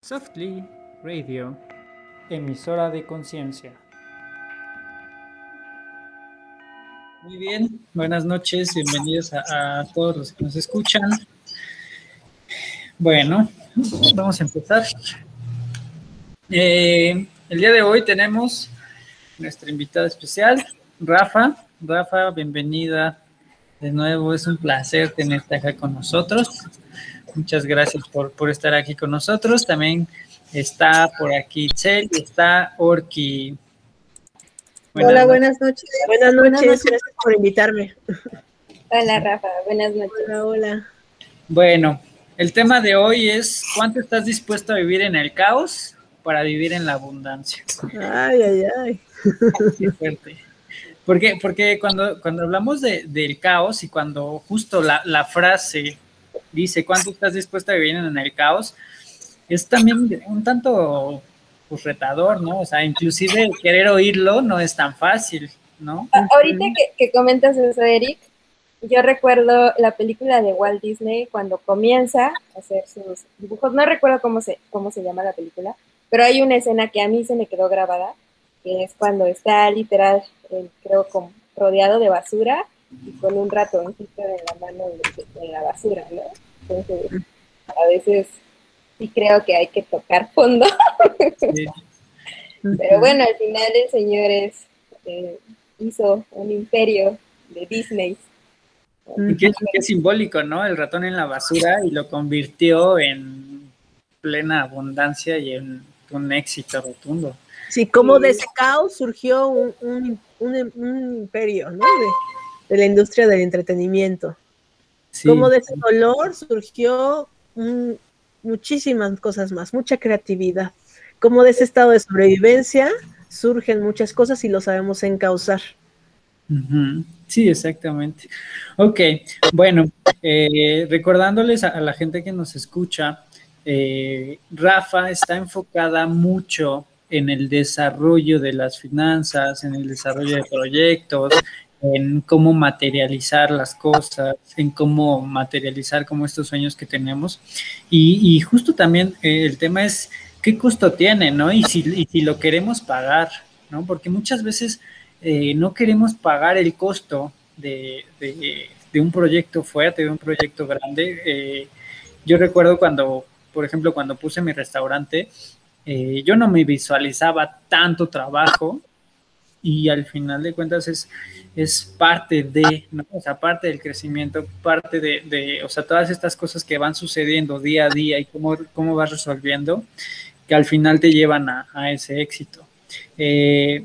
Softly Radio, emisora de conciencia. Muy bien, buenas noches, bienvenidos a, todos los que nos escuchan. Bueno, vamos a empezar. Eh, el día de hoy tenemos nuestra invitada especial, Rafa. Rafa, bienvenida de nuevo, es un placer tenerte acá con nosotros. Muchas gracias por, por estar aquí con nosotros. También está por aquí Chel y está Orki. Hola, buenas noches. Buenas noches, gracias por invitarme. Hola, Rafa, buenas noches. Hola, hola. Bueno, el tema de hoy es ¿cuánto estás dispuesto a vivir en el caos para vivir en la abundancia? Ay, ay, ay. Qué fuerte. Porque, porque cuando, cuando hablamos de, del caos y cuando justo la, la frase dice cuánto estás dispuesto a vivir en el caos, es también un tanto pues, retador, ¿no? O sea, inclusive querer oírlo no es tan fácil, ¿no? Ahorita que, comentas eso, Eric, yo recuerdo la película de Walt Disney cuando comienza a hacer sus dibujos, no recuerdo cómo se, cómo se llama la película, pero hay una escena que a mí se me quedó grabada, que es cuando está literal, eh, creo, como rodeado de basura y con un ratoncito en la mano en la basura, ¿no? Entonces, a veces sí creo que hay que tocar fondo. Pero bueno, al final el señor es, eh, hizo un imperio de Disney. Y que, es simbólico, ¿no? El ratón en la basura y lo convirtió en plena abundancia y en un éxito rotundo. Sí, como de ese caos surgió un, imperio, ¿no? De, la industria del entretenimiento. Como de ese dolor surgió muchísimas cosas más, mucha creatividad. Como de ese estado de sobrevivencia surgen muchas cosas y lo sabemos encauzar. Sí, exactamente. Ok, bueno, eh, recordándoles a, la gente que nos escucha, eh, Rafa está enfocada mucho en el desarrollo de las finanzas, en el desarrollo de proyectos, en cómo materializar las cosas, en cómo materializar como estos sueños que tenemos. Y, justo también eh, el tema es qué costo tiene, ¿no? Y si, y si lo queremos pagar, ¿no? Porque muchas veces eh, no queremos pagar el costo de, de, un proyecto fuerte, de un proyecto grande. Eh, yo recuerdo cuando, por ejemplo, cuando puse mi restaurante, yo no me visualizaba tanto trabajo y al final de cuentas es, es parte de, ¿no? O sea, parte del crecimiento, parte de, o sea, todas estas cosas que van sucediendo día a día y cómo, cómo vas resolviendo, que al final te llevan a, ese éxito. Eh,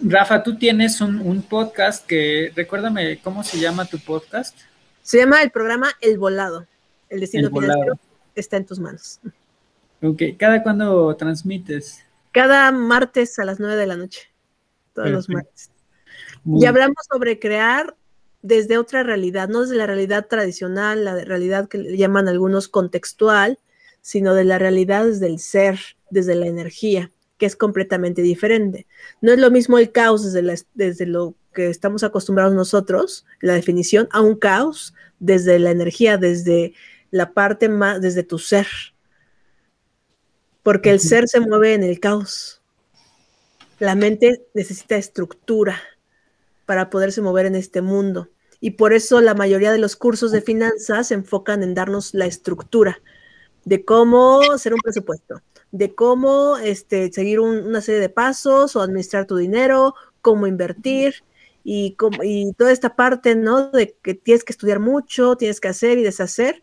Rafa, tú tienes un, podcast que, recuérdame, ¿cómo se llama tu podcast? Se llama el programa El Volado. El destino financiero está en tus manos. Ok, ¿cada cuándo transmites? Cada martes a las nueve de la noche, todos los martes. Y hablamos sobre crear desde otra realidad, no desde la realidad tradicional, la realidad que le llaman algunos contextual, sino de la realidad desde el ser, desde la energía, que es completamente diferente. No es lo mismo el caos desde, desde lo que estamos acostumbrados nosotros, la definición, a un caos desde la energía, desde la parte más, desde tu ser. Porque el ser se mueve en el caos. La mente necesita estructura, para poderse mover en este mundo. Y por eso la mayoría de los cursos de finanzas se enfocan en darnos la estructura de cómo hacer un presupuesto, de cómo este, seguir una serie de pasos o administrar tu dinero, cómo invertir y, y toda esta parte, ¿no? De que tienes que estudiar mucho, tienes que hacer y deshacer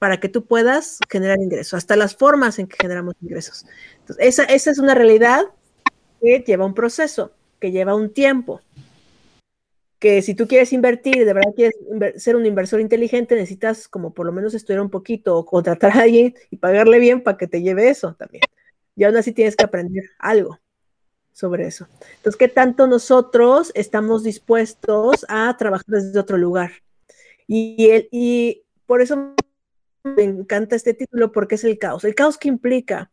para que tú puedas generar ingresos, hasta las formas en que generamos ingresos. Esa, esa es una realidad que lleva un proceso, que lleva un tiempo que si tú quieres invertir de verdad quieres ser un inversor inteligente, necesitas como por lo menos estudiar un poquito o contratar a alguien y pagarle bien para que te lleve eso también. Y aún así tienes que aprender algo sobre eso. Entonces, ¿qué tanto nosotros estamos dispuestos a trabajar desde otro lugar? Y, el, y por eso me encanta este título porque es el caos. ¿El caos qué implica?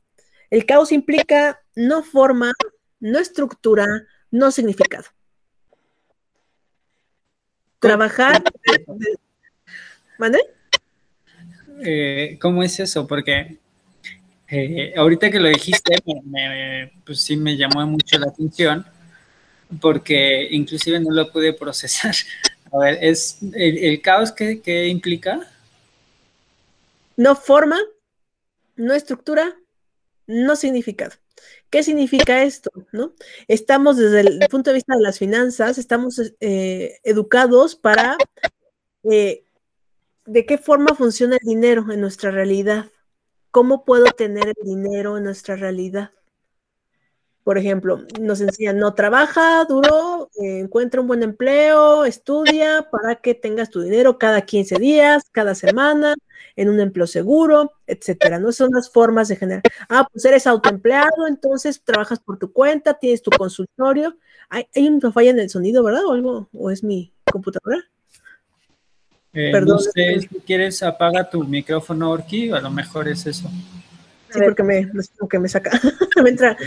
El caos implica no forma, no estructura, no significado. Trabajar. Eh, ¿Cómo es eso? Porque Eh, ahorita que lo dijiste, pues sí me llamó mucho la atención, porque inclusive no lo pude procesar. A ver, ¿es el, caos que, implica? No forma, no estructura, no significado. ¿Qué significa esto? ¿no? Estamos desde el punto de vista de las finanzas, estamos eh, educados para eh, de qué forma funciona el dinero en nuestra realidad. ¿Cómo puedo tener el dinero en nuestra realidad? Por ejemplo, nos enseñan, no trabaja duro, eh, encuentra un buen empleo, estudia para que tengas tu dinero cada 15 días, cada semana, en un empleo seguro, etcétera. No son las formas de generar. Ah, pues eres autoempleado, entonces trabajas por tu cuenta, tienes tu consultorio. Hay, hay una falla en el sonido, ¿verdad? O algo, o es mi computadora. Eh, Perdón. No sé, si quieres apaga tu micrófono, Orki, a lo mejor es eso. Sí, porque me, que me saca, me entra.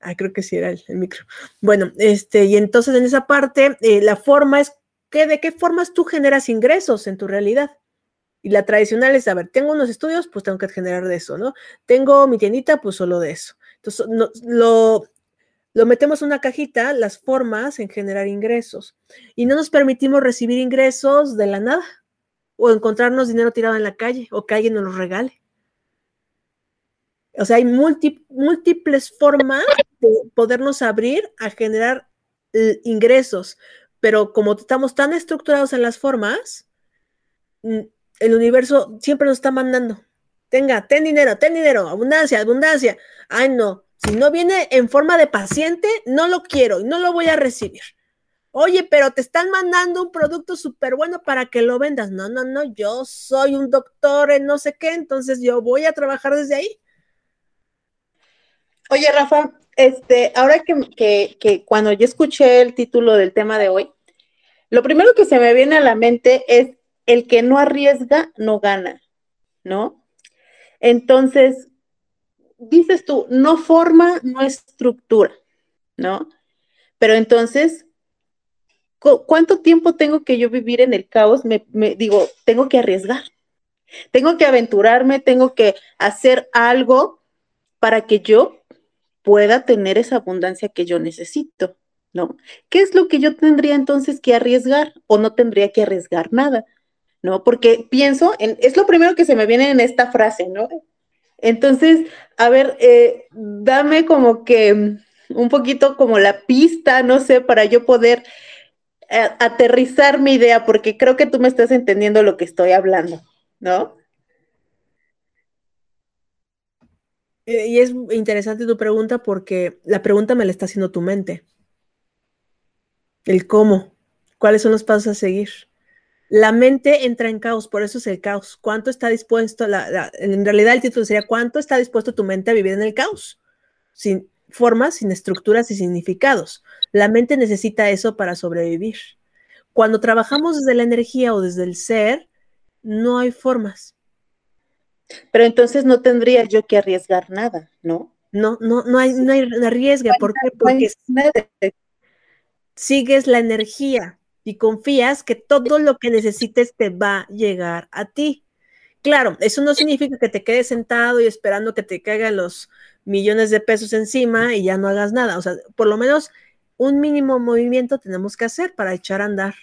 Ah, creo que sí era el, micro. Bueno, este, y entonces en esa parte, eh, la forma es que de qué formas tú generas ingresos en tu realidad. Y la tradicional es, a ver, tengo unos estudios, pues tengo que generar de eso, ¿no? Tengo mi tiendita, pues solo de eso. Entonces, lo, lo metemos en una cajita, las formas en generar ingresos. Y no nos permitimos recibir ingresos de la nada o encontrarnos dinero tirado en la calle o que alguien nos lo regale. O sea, hay múltiples formas podernos abrir a generar ingresos, pero como estamos tan estructurados en las formas, mm, el universo siempre nos está mandando. Tenga, ten dinero, ten dinero, abundancia, abundancia. Ay, no, si no viene en forma de paciente, no lo quiero y no lo voy a recibir. Oye, pero te están mandando un producto súper bueno para que lo vendas. No, no, no, yo soy un doctor en no sé qué, entonces yo voy a trabajar desde ahí. Oye, Rafa, este, ahora que, que cuando yo escuché el título del tema de hoy, lo primero que se me viene a la mente es el que no arriesga, no gana, ¿no? Entonces, dices tú, no forma, no estructura, ¿no? Pero entonces, ¿cuánto tiempo tengo que yo vivir en el caos? Me, digo, tengo que arriesgar, tengo que aventurarme, tengo que hacer algo para que yo pueda tener esa abundancia que yo necesito, ¿no? ¿Qué es lo que yo tendría entonces que arriesgar o no tendría que arriesgar nada? ¿No? Porque pienso, en, es lo primero que se me viene en esta frase, ¿no? Entonces, a ver, eh, dame como que un poquito como la pista, no sé, para yo poder eh, aterrizar mi idea, porque creo que tú me estás entendiendo lo que estoy hablando, ¿no? Eh, y es interesante tu pregunta porque la pregunta me la está haciendo tu mente. El cómo, cuáles son los pasos a seguir. La mente entra en caos, por eso es el caos. ¿Cuánto está dispuesto? en realidad el título sería ¿cuánto está dispuesto tu mente a vivir en el caos? Sin formas, sin estructuras y significados. La mente necesita eso para sobrevivir. Cuando trabajamos desde la energía o desde el ser, no hay formas. Pero entonces no tendría yo que arriesgar nada, ¿no? No, no, no hay, no hay arriesga. ¿Por qué? Porque sigues la energía y confías que todo lo que necesites te va a llegar a ti. Claro, eso no significa que te quedes sentado y esperando que te caigan los millones de pesos encima y ya no hagas nada. O sea, por lo menos un mínimo movimiento tenemos que hacer para echar a andar,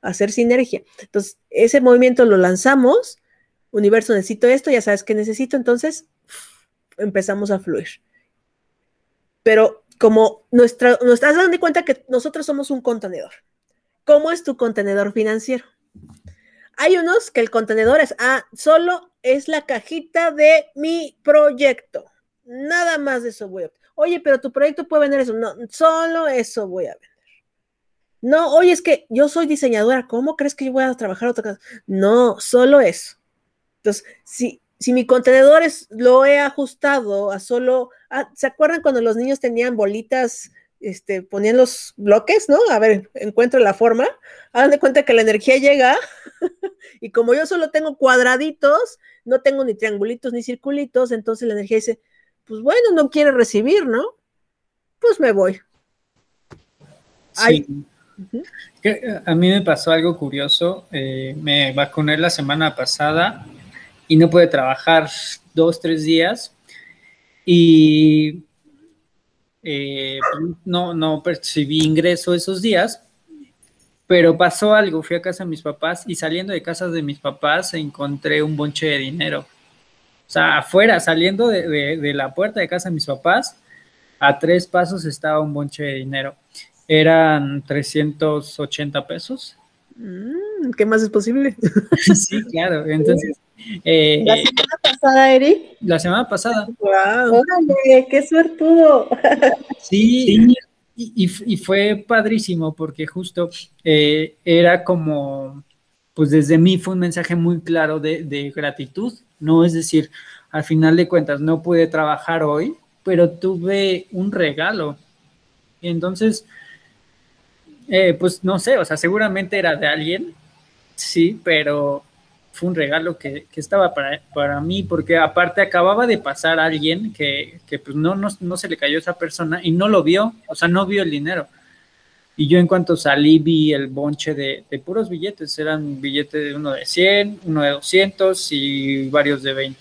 hacer sinergia. Entonces, ese movimiento lo lanzamos, universo, necesito esto, ya sabes que necesito, entonces empezamos a fluir. Pero como nuestra, nos estás dando cuenta que nosotros somos un contenedor. ¿Cómo es tu contenedor financiero? Hay unos que el contenedor es, ah, solo es la cajita de mi proyecto. Nada más de eso voy a Oye, pero tu proyecto puede vender eso. No, solo eso voy a vender. No, oye, es que yo soy diseñadora. ¿Cómo crees que yo voy a trabajar otra cosa? No, solo eso. Entonces, si, si mi contenedor es, lo he ajustado a solo, ah, ¿se acuerdan cuando los niños tenían bolitas este, ponían los bloques, ¿no? A ver, encuentro la forma. Hagan de cuenta que la energía llega y como yo solo tengo cuadraditos, no tengo ni triangulitos ni circulitos, entonces la energía dice, pues bueno, no quiere recibir, ¿no? Pues me voy. Sí. Eh, a mí me pasó algo curioso. Eh, me vacuné la semana pasada y no pude trabajar dos, tres días y eh, no, no percibí ingreso esos días, pero pasó algo, fui a casa de mis papás y saliendo de casa de mis papás encontré un bonche de dinero. O sea, afuera, saliendo de, la puerta de casa de mis papás, a tres pasos estaba un bonche de dinero. Eran 380 pesos. Mm, ¿Qué más es posible? sí, claro. Entonces, eh, la semana pasada, Eric. La semana pasada. ¡Wow! ¡Qué suertudo! sí, y, fue padrísimo porque justo eh, era como, pues desde mí fue un mensaje muy claro de, gratitud, ¿no? Es decir, al final de cuentas no pude trabajar hoy, pero tuve un regalo. Y entonces, eh, pues no sé, o sea, seguramente era de alguien, sí, pero fue un regalo que, estaba para, para, mí, porque aparte acababa de pasar alguien que, pues no, no, se le cayó esa persona y no lo vio, o sea, no vio el dinero. Y yo en cuanto salí vi el bonche de, puros billetes, eran billetes de uno de 100, uno de 200 y varios de 20.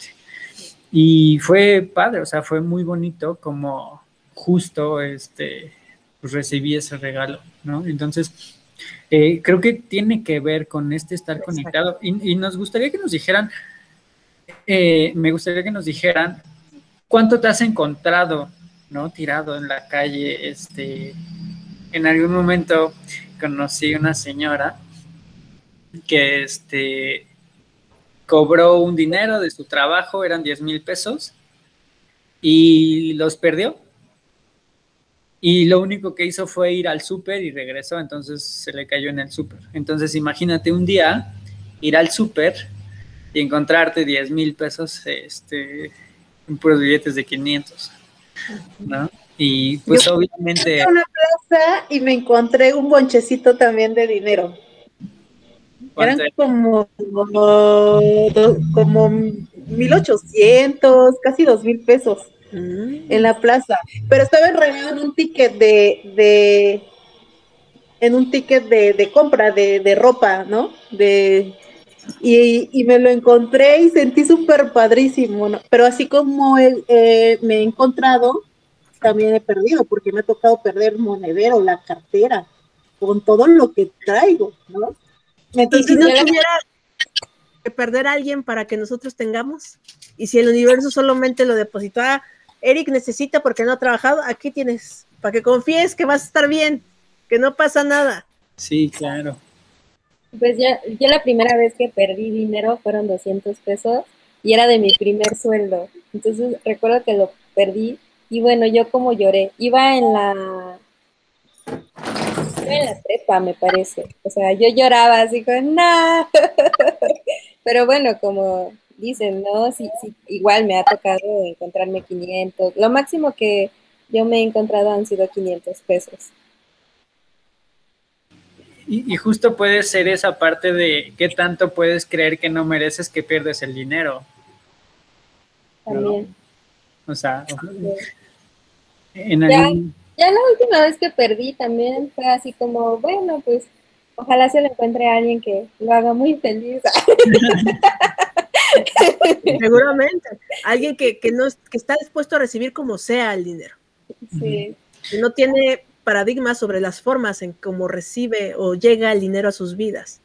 Y fue padre, o sea, fue muy bonito como justo este, pues recibí ese regalo, ¿no? Entonces, eh, creo que tiene que ver con este estar conectado y, nos gustaría que nos dijeran, eh, me gustaría que nos dijeran cuánto te has encontrado, ¿no? Tirado en la calle, este, en algún momento conocí una señora que, este, cobró un dinero de su trabajo, eran 10 mil pesos, y los perdió y lo único que hizo fue ir al súper y regresó, entonces se le cayó en el súper. Entonces imagínate un día ir al súper y encontrarte 10 mil pesos este, en puros billetes de 500, ¿no? Y pues obviamente... Fui una plaza y me encontré un bonchecito también de dinero. Eran como, como, como 1800, casi 2 mil pesos. Mm. en la plaza, pero estaba enredado en un ticket de, de en un ticket de, compra de, ropa, ¿no? De, y, me lo encontré y sentí súper padrísimo, pero así como él, eh, me he encontrado, también he perdido, porque me ha tocado perder monedero, la cartera, con todo lo que traigo, ¿no? Entonces, si no tuviera que perder a alguien para que nosotros tengamos, y si el universo solamente lo depositara Eric necesita porque no ha trabajado, aquí tienes, para que confíes que vas a estar bien, que no pasa nada. Sí, claro. Pues ya, yo la primera vez que perdí dinero fueron 200 pesos y era de mi primer sueldo. Entonces recuerdo que lo perdí y bueno, yo como lloré. Iba en la... Iba en la trepa, me parece. O sea, yo lloraba así con, no. Pero bueno, como dicen, ¿no? Sí, sí, igual me ha tocado encontrarme 500. Lo máximo que yo me he encontrado han sido 500 pesos. Y, justo puede ser esa parte de qué tanto puedes creer que no mereces que pierdes el dinero. También. O sea, en ya, ya la última vez que perdí también fue así como, bueno, pues ojalá se le encuentre a alguien que lo haga muy feliz. Seguramente. Alguien que, no, que está dispuesto a recibir como sea el dinero. Sí. Que no tiene paradigmas sobre las formas en cómo recibe o llega el dinero a sus vidas.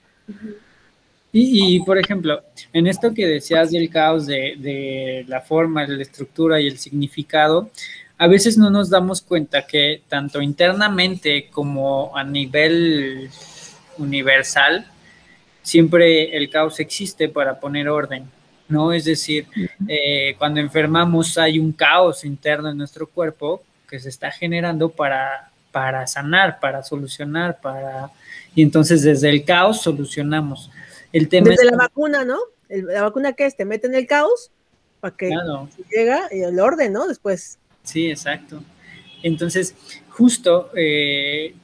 Y, por ejemplo, en esto que decías del caos de, de, la forma, la estructura y el significado, a veces no nos damos cuenta que tanto internamente como a nivel universal, siempre el caos existe para poner orden. ¿No? Es decir, eh, cuando enfermamos hay un caos interno en nuestro cuerpo que se está generando para, para sanar, para solucionar, para... Y entonces desde el caos solucionamos. El tema desde la vacuna, ¿no? la vacuna que es, te mete en el caos para que llega y el orden, ¿no? Después. Sí, exacto. Entonces, justo eh,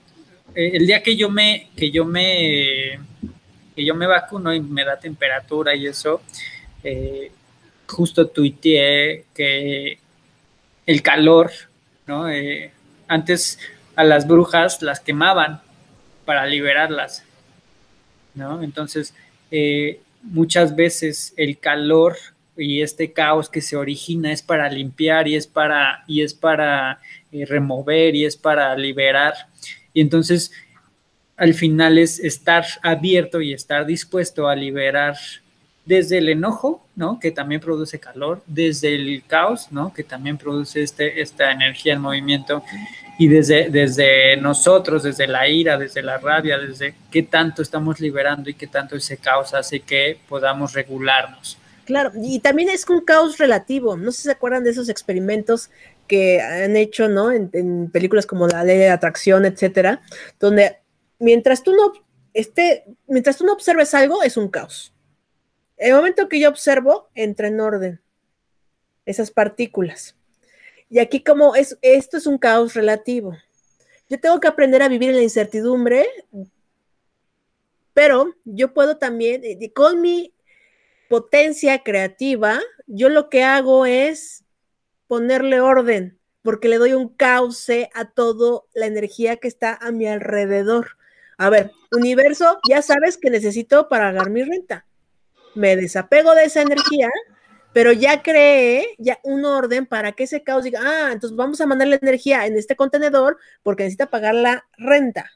el día que yo me, que yo me, que yo me vacuno y me da temperatura y eso, eh, justo tuiteé que el calor, ¿no? Eh, antes a las brujas las quemaban para liberarlas, ¿no? Entonces, eh, muchas veces el calor y este caos que se origina es para limpiar y es para, y es para eh, remover y es para liberar. Y entonces al final es estar abierto y estar dispuesto a liberar desde el enojo, ¿no? Que también produce calor, desde el caos, ¿no? Que también produce este, esta energía en movimiento, y desde, desde nosotros, desde la ira, desde la rabia, desde qué tanto estamos liberando y qué tanto ese caos hace que podamos regularnos. Claro, y también es un caos relativo. No sé si se acuerdan de esos experimentos que han hecho, ¿no? En, películas como La Ley de Atracción, etcétera, donde mientras tú no esté, mientras tú no observes algo, es un caos el momento que yo observo, entra en orden esas partículas. Y aquí como es, esto es un caos relativo. Yo tengo que aprender a vivir en la incertidumbre, pero yo puedo también, eh, con mi potencia creativa, yo lo que hago es ponerle orden, porque le doy un cauce a toda la energía que está a mi alrededor. A ver, universo, ya sabes que necesito para pagar mi renta me desapego de esa energía, pero ya creé ya un orden para que ese caos diga, ah, entonces vamos a mandarle energía en este contenedor porque necesita pagar la renta.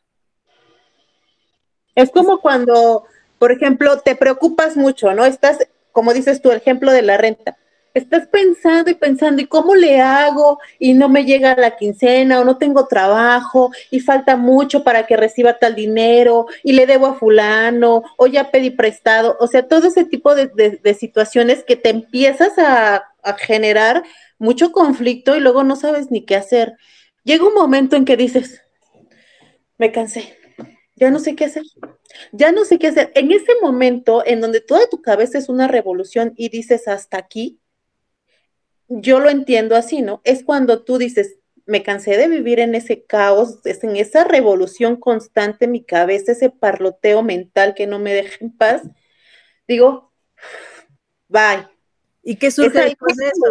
Es como cuando, por ejemplo, te preocupas mucho, ¿no? Estás, como dices tú, el ejemplo de la renta estás pensando y pensando, ¿y cómo le hago? Y no me llega la quincena o no tengo trabajo y falta mucho para que reciba tal dinero y le debo a fulano o ya pedí prestado. O sea, todo ese tipo de, situaciones que te empiezas a, a generar mucho conflicto y luego no sabes ni qué hacer. Llega un momento en que dices, me cansé, ya no sé qué hacer, ya no sé qué hacer. En ese momento en donde toda tu cabeza es una revolución y dices hasta aquí, yo lo entiendo así, ¿no? Es cuando tú dices, me cansé de vivir en ese caos, es en esa revolución constante en mi cabeza, ese parloteo mental que no me deja en paz. Digo, bye. ¿Y qué surge del proceso?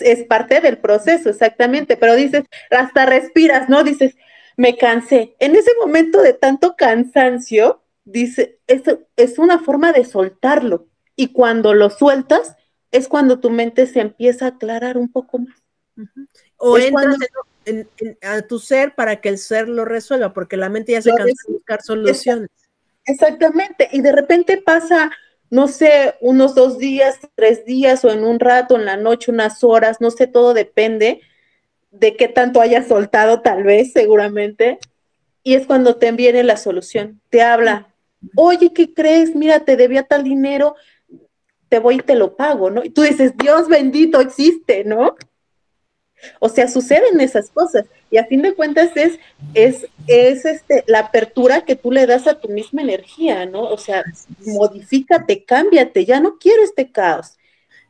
Es parte del proceso, exactamente, pero dices, hasta respiras, ¿no? Dices, me cansé. En ese momento de tanto cansancio, dice, es, es una forma de soltarlo. Y cuando lo sueltas, es cuando tu mente se empieza a aclarar un poco más. O entras en, a tu ser para que el ser lo resuelva, porque la mente ya se cansa de buscar soluciones. Exactamente, y de repente pasa, no sé, unos dos días, tres días, o en un rato, en la noche, unas horas, no sé, todo depende de qué tanto hayas soltado, tal vez, seguramente, y es cuando te viene la solución, te habla, oye, ¿qué crees? Mira, te debía tal dinero, te voy y te lo pago, ¿no? Y tú dices, Dios bendito existe, ¿no? O sea, suceden esas cosas. Y a fin de cuentas es, es, es este, la apertura que tú le das a tu misma energía, ¿no? O sea, modifícate, cámbiate, ya no quiero este caos.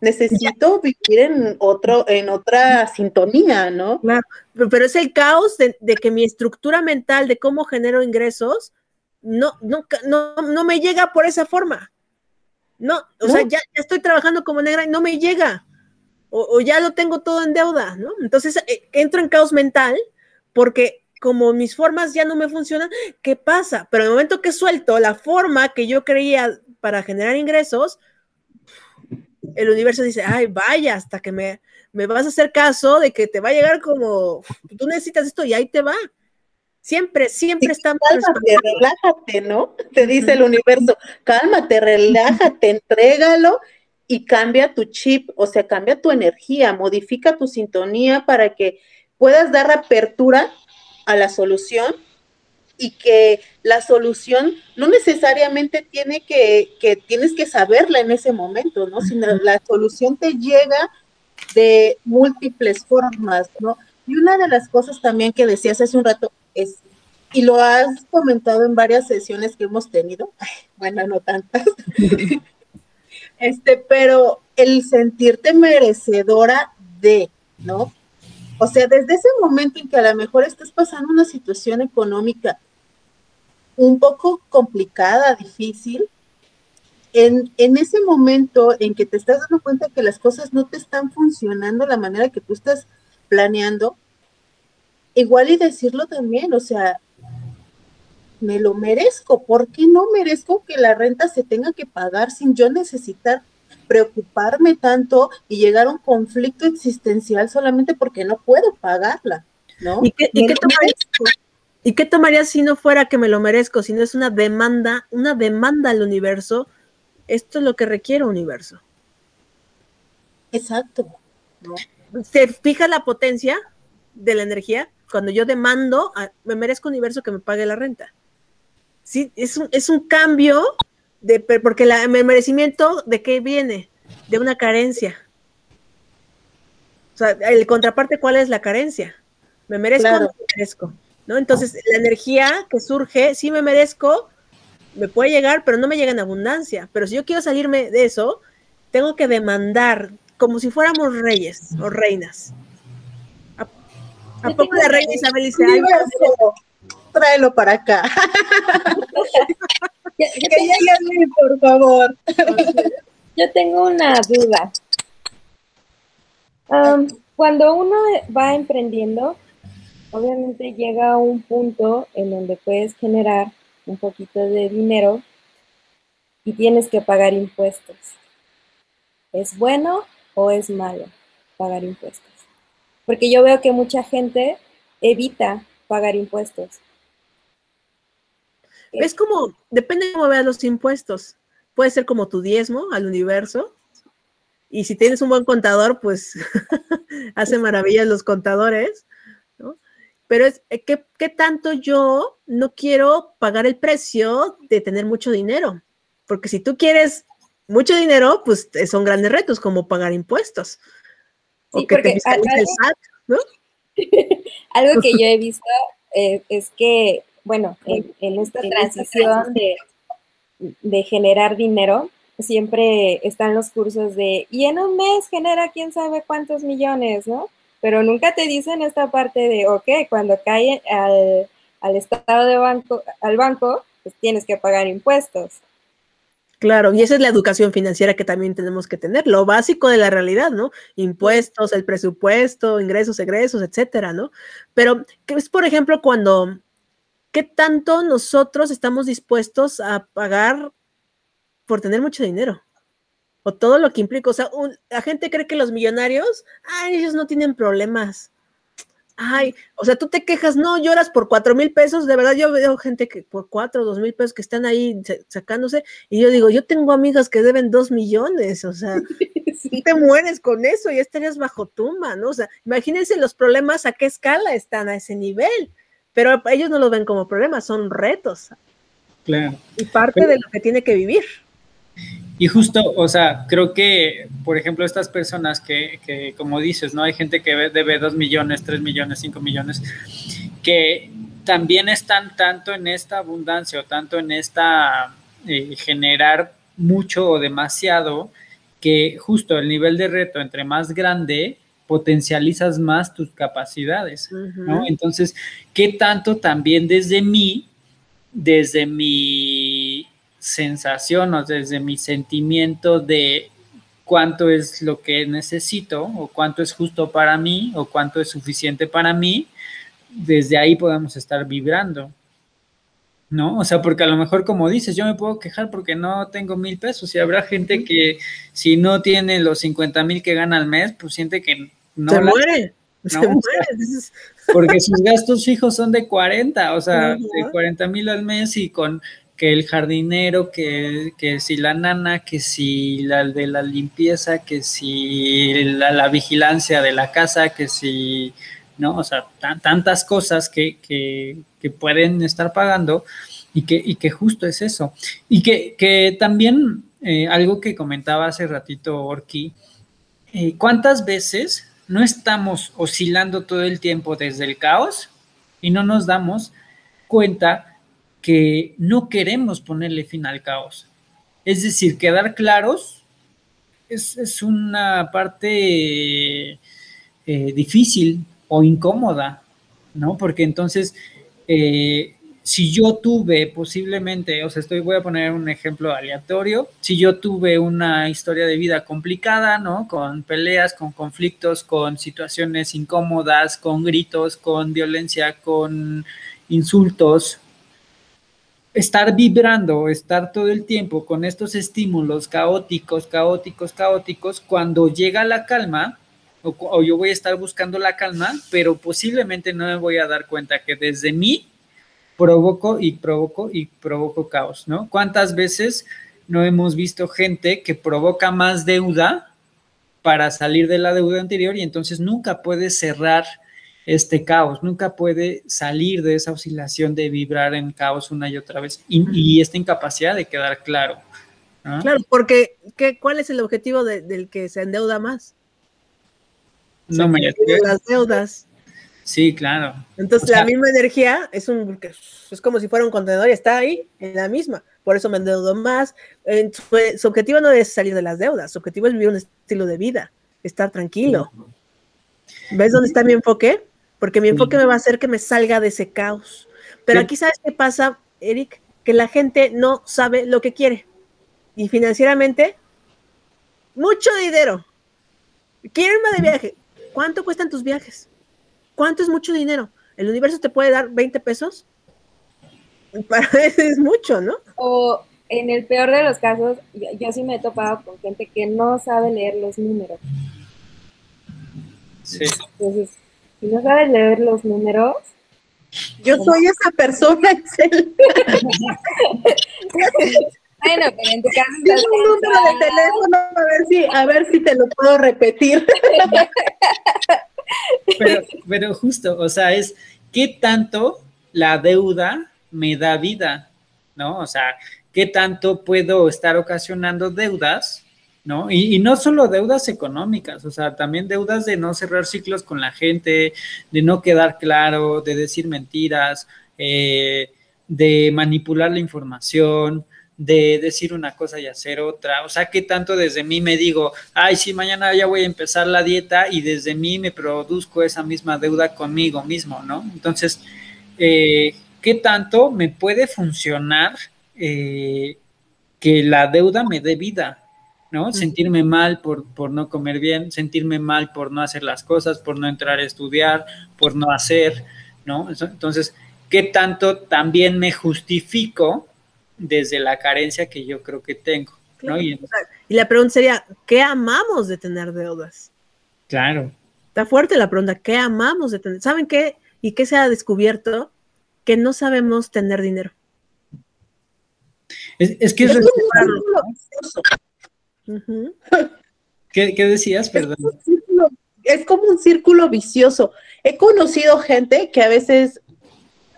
Necesito vivir en otro, en otra sintonía, ¿no? Claro, pero es el caos de, que mi estructura mental de cómo genero ingresos no, no, no, no me llega por esa forma. No, o sea, ya, estoy trabajando como negra y no me llega. O, ya lo tengo todo en deuda, ¿no? Entonces eh, entro en caos mental porque como mis formas ya no me funcionan, ¿qué pasa? Pero en el momento que suelto la forma que yo creía para generar ingresos, el universo dice, ay, vaya, hasta que me, me vas a hacer caso de que te va a llegar como, tú necesitas esto y ahí te va. Siempre, siempre estamos. Cálmate, relájate, ¿no? Te dice el universo, cálmate, relájate, entrégalo y cambia tu chip, o sea, cambia tu energía, modifica tu sintonía para que puedas dar apertura a la solución y que la solución no necesariamente tiene que, que tienes que saberla en ese momento, ¿no? Sino la solución te llega de múltiples formas, ¿no? Y una de las cosas también que decías hace un rato, es, y lo has comentado en varias sesiones que hemos tenido, bueno, no tantas, este, pero el sentirte merecedora de, ¿no? O sea, desde ese momento en que a lo mejor estás pasando una situación económica un poco complicada, difícil, en, en, ese momento en que te estás dando cuenta que las cosas no te están funcionando de la manera que tú estás planeando, igual y decirlo también, o sea, me lo merezco, ¿por qué no merezco que la renta se tenga que pagar sin yo necesitar preocuparme tanto y llegar a un conflicto existencial solamente porque no puedo pagarla, ¿no? ¿Y qué, y qué tomarías, ¿Y qué tomarías si no fuera que me lo merezco, si no es una demanda, una demanda al universo? Esto es lo que requiere universo. Exacto. ¿Se fija la potencia de la energía? Cuando yo demando, me merezco universo que me pague la renta. Sí, es un, es un cambio de, porque la, el merecimiento de qué viene? De una carencia. O sea, el contraparte, ¿cuál es la carencia? ¿Me merezco o no me merezco? ¿No? Entonces, la energía que surge, sí me merezco, me puede llegar, pero no me llega en abundancia. Pero si yo quiero salirme de eso, tengo que demandar, como si fuéramos reyes o reinas. ¿A, poco la reina Isabel dice, tráelo para acá? que llegue por favor. Yo tengo una duda. cuando uno va emprendiendo, obviamente llega a un punto en donde puedes generar un poquito de dinero y tienes que pagar impuestos. ¿Es bueno o es malo pagar impuestos? Porque yo veo que mucha gente evita pagar impuestos. Es como, depende de cómo veas los impuestos. Puede ser como tu diezmo al universo. Y si tienes un buen contador, pues hace maravillas los contadores. ¿no? Pero es eh, que ¿qué, tanto yo no quiero pagar el precio de tener mucho dinero. Porque si tú quieres mucho dinero, pues eh, son grandes retos como pagar impuestos. O que te el SAT, ¿no? algo que yo he visto eh, es que bueno, en, esta transición de, de, generar dinero, siempre están los cursos de, y en un mes genera quién sabe cuántos millones, ¿no? Pero nunca te dicen esta parte de, ok, cuando cae al, al estado de banco, al banco, pues tienes que pagar impuestos. Claro, y esa es la educación financiera que también tenemos que tener, lo básico de la realidad, ¿no? Impuestos, el presupuesto, ingresos, egresos, etcétera, ¿no? Pero, ¿qué es, por ejemplo, cuando ¿qué tanto nosotros estamos dispuestos a pagar por tener mucho dinero? O todo lo que implica. O sea, la gente cree que los millonarios, ay, ellos no tienen problemas. Ay, o sea, tú te quejas, no, lloras por cuatro mil pesos. De verdad, yo veo gente que por cuatro o dos mil pesos que están ahí sacándose. Y yo digo, yo tengo amigas que deben dos millones. O sea, sí. te mueres con eso y estarías bajo tumba, ¿no? O sea, imagínense los problemas a qué escala están a ese nivel pero ellos no lo ven como problemas, son retos. Claro. Y parte de lo que tiene que vivir. Y justo, o sea, creo que, por ejemplo, estas personas que, que como dices, ¿no? Hay gente que debe 2 millones, 3 millones, 5 millones, que también están tanto en esta abundancia o tanto en esta eh, generar mucho o demasiado, que justo el nivel de reto entre más grande, potencializas más tus capacidades, ¿no? Entonces, ¿qué tanto también desde mí, desde mi sensación o desde mi sentimiento de cuánto es lo que necesito o cuánto es justo para mí o cuánto es suficiente para mí, desde ahí podemos estar vibrando, ¿no? O sea, porque a lo mejor, como dices, yo me puedo quejar porque no tengo mil pesos y habrá gente que si no tiene los 50 mil que gana al mes, pues siente que no. Se muere. se muere. porque sus gastos fijos son de 40, o sea, de 40 mil al mes y con que el jardinero, que, que, si la nana, que si la de la limpieza, que si la, vigilancia de la casa, que si, ¿no? O sea, tantas cosas que, que, que, pueden estar pagando y que, y que justo es eso. Y que, que también eh, algo que comentaba hace ratito Orki, eh, ¿cuántas veces no estamos oscilando todo el tiempo desde el caos y no nos damos cuenta que no queremos ponerle fin al caos. Es decir, quedar claros es, una parte eh, difícil o incómoda, ¿no? Porque entonces eh, si yo tuve posiblemente, o sea, estoy, voy a poner un ejemplo aleatorio, si yo tuve una historia de vida complicada, ¿no? Con peleas, con conflictos, con situaciones incómodas, con gritos, con violencia, con insultos, estar vibrando, estar todo el tiempo con estos estímulos caóticos, caóticos, caóticos, cuando llega la calma, o, yo voy a estar buscando la calma, pero posiblemente no me voy a dar cuenta que desde mí provoco y provoco y provoco caos, ¿no? ¿Cuántas veces no hemos visto gente que provoca más deuda para salir de la deuda anterior y entonces nunca puede cerrar este caos, nunca puede salir de esa oscilación de vibrar en caos una y otra vez y, esta incapacidad de quedar claro. Claro, porque ¿qué, ¿cuál es el objetivo del que se endeuda más? No me Las deudas. Sí, claro. Entonces la misma energía es un es como si fuera un contenedor y está ahí en la misma. Por eso me endeudo más. Su, objetivo no es salir de las deudas, su objetivo es vivir un estilo de vida, estar tranquilo. ¿Ves dónde está mi enfoque? Porque mi enfoque me va a hacer que me salga de ese caos. Pero aquí sabes qué pasa, Eric, que la gente no sabe lo que quiere. Y financieramente, mucho dinero. Quieren más de viaje. ¿Cuánto cuestan tus viajes? ¿Cuánto es mucho dinero? ¿El universo te puede dar 20 pesos? Para eso es mucho, ¿no? O en el peor de los casos, yo, sí me he topado con gente que no sabe leer los números. Sí. Entonces, si no sabes leer los números. Yo soy esa persona, Excel. bueno, pero en tu caso. un número de teléfono, a ver si, a ver si te lo puedo repetir. Pero, pero justo, o sea, es qué tanto la deuda me da vida, ¿no? O sea, qué tanto puedo estar ocasionando deudas, ¿no? Y, no solo deudas económicas, o sea, también deudas de no cerrar ciclos con la gente, de no quedar claro, de decir mentiras, eh, de manipular la información, de decir una cosa y hacer otra. O sea, que tanto desde mí me digo, ay, sí, mañana ya voy a empezar la dieta y desde mí me produzco esa misma deuda conmigo mismo, ¿no? Entonces, eh, ¿qué tanto me puede funcionar eh, que la deuda me dé vida? ¿No? Sentirme mal por, por no comer bien, sentirme mal por no hacer las cosas, por no entrar a estudiar, por no hacer, ¿no? Entonces, ¿qué tanto también me justifico desde la carencia que yo creo que tengo. ¿no? Y, la pregunta sería, ¿qué amamos de tener deudas? Claro. Está fuerte la pregunta, ¿qué amamos de tener? ¿Saben qué? ¿Y qué se ha descubierto? Que no sabemos tener dinero. Es, que es, ¿Qué, ¿Qué, decías? Perdón. Es como un círculo vicioso. He conocido gente que a veces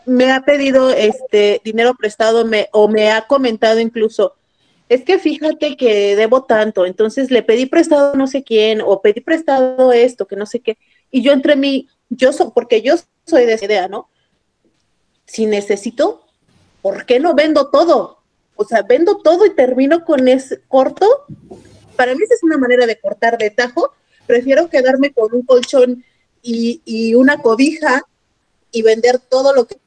me ha pedido este dinero prestado me, o me ha comentado incluso, es que fíjate que debo tanto, entonces le pedí prestado no sé quién, o pedí prestado esto, que no sé qué, y yo entre mí, yo soy, porque yo soy de esa idea, ¿no? Si necesito, ¿por qué no vendo todo? O sea, vendo todo y termino con ese corto. Para mí esa es una manera de cortar de tajo. Prefiero quedarme con un colchón y, y una cobija y vender todo lo que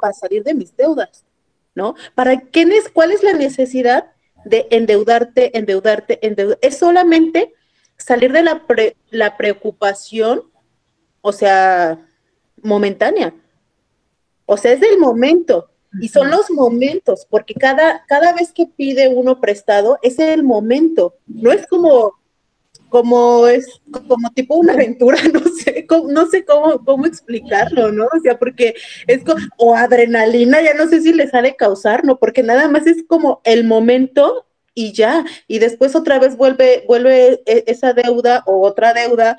para salir de mis deudas, ¿no? ¿Para quiénes, cuál es la necesidad de endeudarte, endeudarte, endeudarte? Es solamente salir de la, la preocupación, o sea, momentánea. O sea, es del momento. Y son los momentos, porque cada, cada vez que pide uno prestado, es el momento. No es como como es como tipo una aventura, no sé, cómo, no sé cómo, cómo explicarlo, ¿no? O sea, porque es como, o adrenalina, ya no sé si le sale causar, ¿no? Porque nada más es como el momento y ya, y después otra vez vuelve, vuelve e, esa deuda o otra deuda,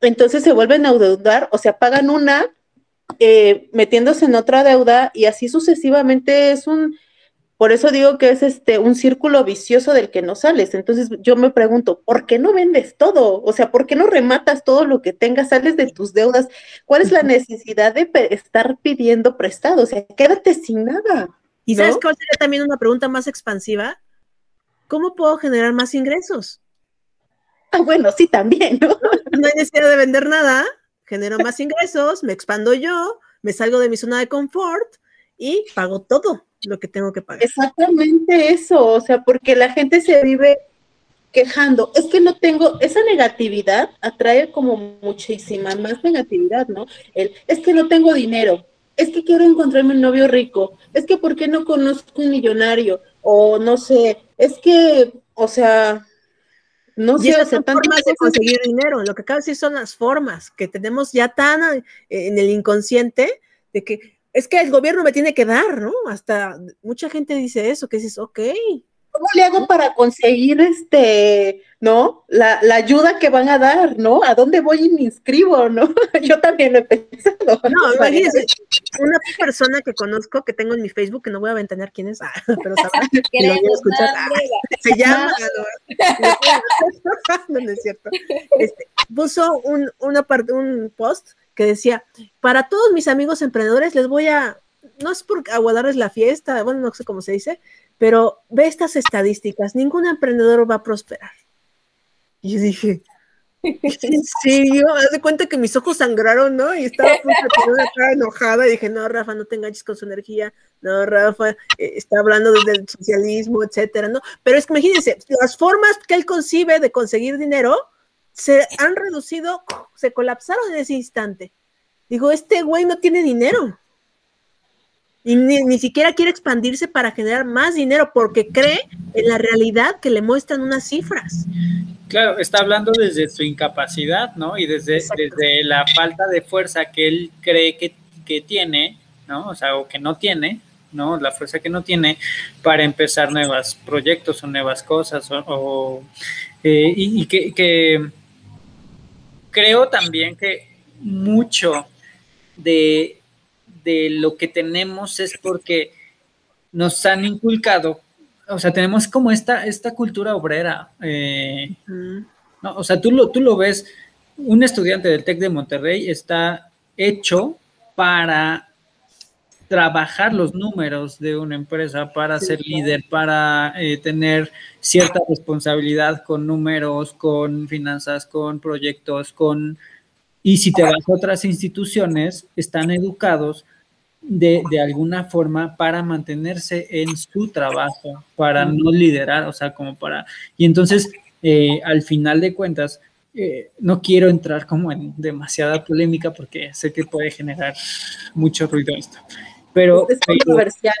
entonces se vuelven a endeudar, o sea, pagan una, eh, metiéndose en otra deuda y así sucesivamente es un, por eso digo que es este un círculo vicioso del que no sales. Entonces yo me pregunto, ¿por qué no vendes todo? O sea, ¿por qué no rematas todo lo que tengas, sales de tus deudas? ¿Cuál es la necesidad de estar pidiendo prestado? O sea, quédate sin nada. ¿Y sabes cuál sería también una pregunta más expansiva? ¿Cómo puedo generar más ingresos? Ah, bueno, sí, también, ¿no? No hay necesidad de vender nada, genero más ingresos, me expando yo, me salgo de mi zona de confort y pago todo lo que tengo que pagar. Exactamente eso, o sea, porque la gente se vive quejando, es que no tengo, esa negatividad atrae como muchísima más negatividad, ¿no? El, es que no tengo dinero, es que quiero encontrarme un novio rico, es que ¿por qué no conozco un millonario? O no sé, es que, o sea, no sé, son formas de conseguir dinero. Lo que acaba de decir son las formas que tenemos ya tan eh, en el inconsciente de que es que el gobierno me tiene que dar, ¿no? Hasta mucha gente dice eso, que dices, ok, ¿Cómo le hago para conseguir este, no? La, ayuda que van a dar, ¿no? ¿A dónde voy y me inscribo, no? Yo también lo he pensado. No, imagínese, una persona que conozco, que tengo en mi Facebook, que no voy a ventanear quién es, ah, pero sabrá que lo voy a escuchar. Ah, se llama, no, no, es cierto. Este, puso un, una parte, un post que decía, para todos mis amigos emprendedores les voy a, no es por aguadarles la fiesta, bueno, no sé cómo se dice, pero ve estas estadísticas, ningún emprendedor va a prosperar. Y yo dije, ¿en serio? Haz de cuenta que mis ojos sangraron, ¿no? Y estaba enojada y dije, no, Rafa, no te enganches con su energía, no, Rafa, eh, está hablando del socialismo, etcétera, ¿no? Pero es que imagínense, las formas que él concibe de conseguir dinero se han reducido, se colapsaron en ese instante. Digo, este güey no tiene dinero. Y ni, siquiera quiere expandirse para generar más dinero porque cree en la realidad que le muestran unas cifras. Claro, está hablando desde su incapacidad, ¿no? Y desde, desde la falta de fuerza que él cree que, tiene, ¿no? O sea, o que no tiene, ¿no? La fuerza que no tiene para empezar nuevos proyectos o nuevas cosas, o, eh, y, que, que creo también que mucho de de lo que tenemos es porque nos han inculcado, o sea, tenemos como esta, esta cultura obrera. Eh, no, o sea, tú lo, tú lo ves, un estudiante del TEC de Monterrey está hecho para trabajar los números de una empresa, para ser líder, para eh, tener cierta responsabilidad con números, con finanzas, con proyectos, con y si te vas a otras instituciones, están educados de, alguna forma para mantenerse en su trabajo, para no liderar, o sea, como para... Y entonces, eh, al final de cuentas, eh, no quiero entrar como en demasiada polémica porque sé que puede generar mucho ruido esto. Pero, es controversial.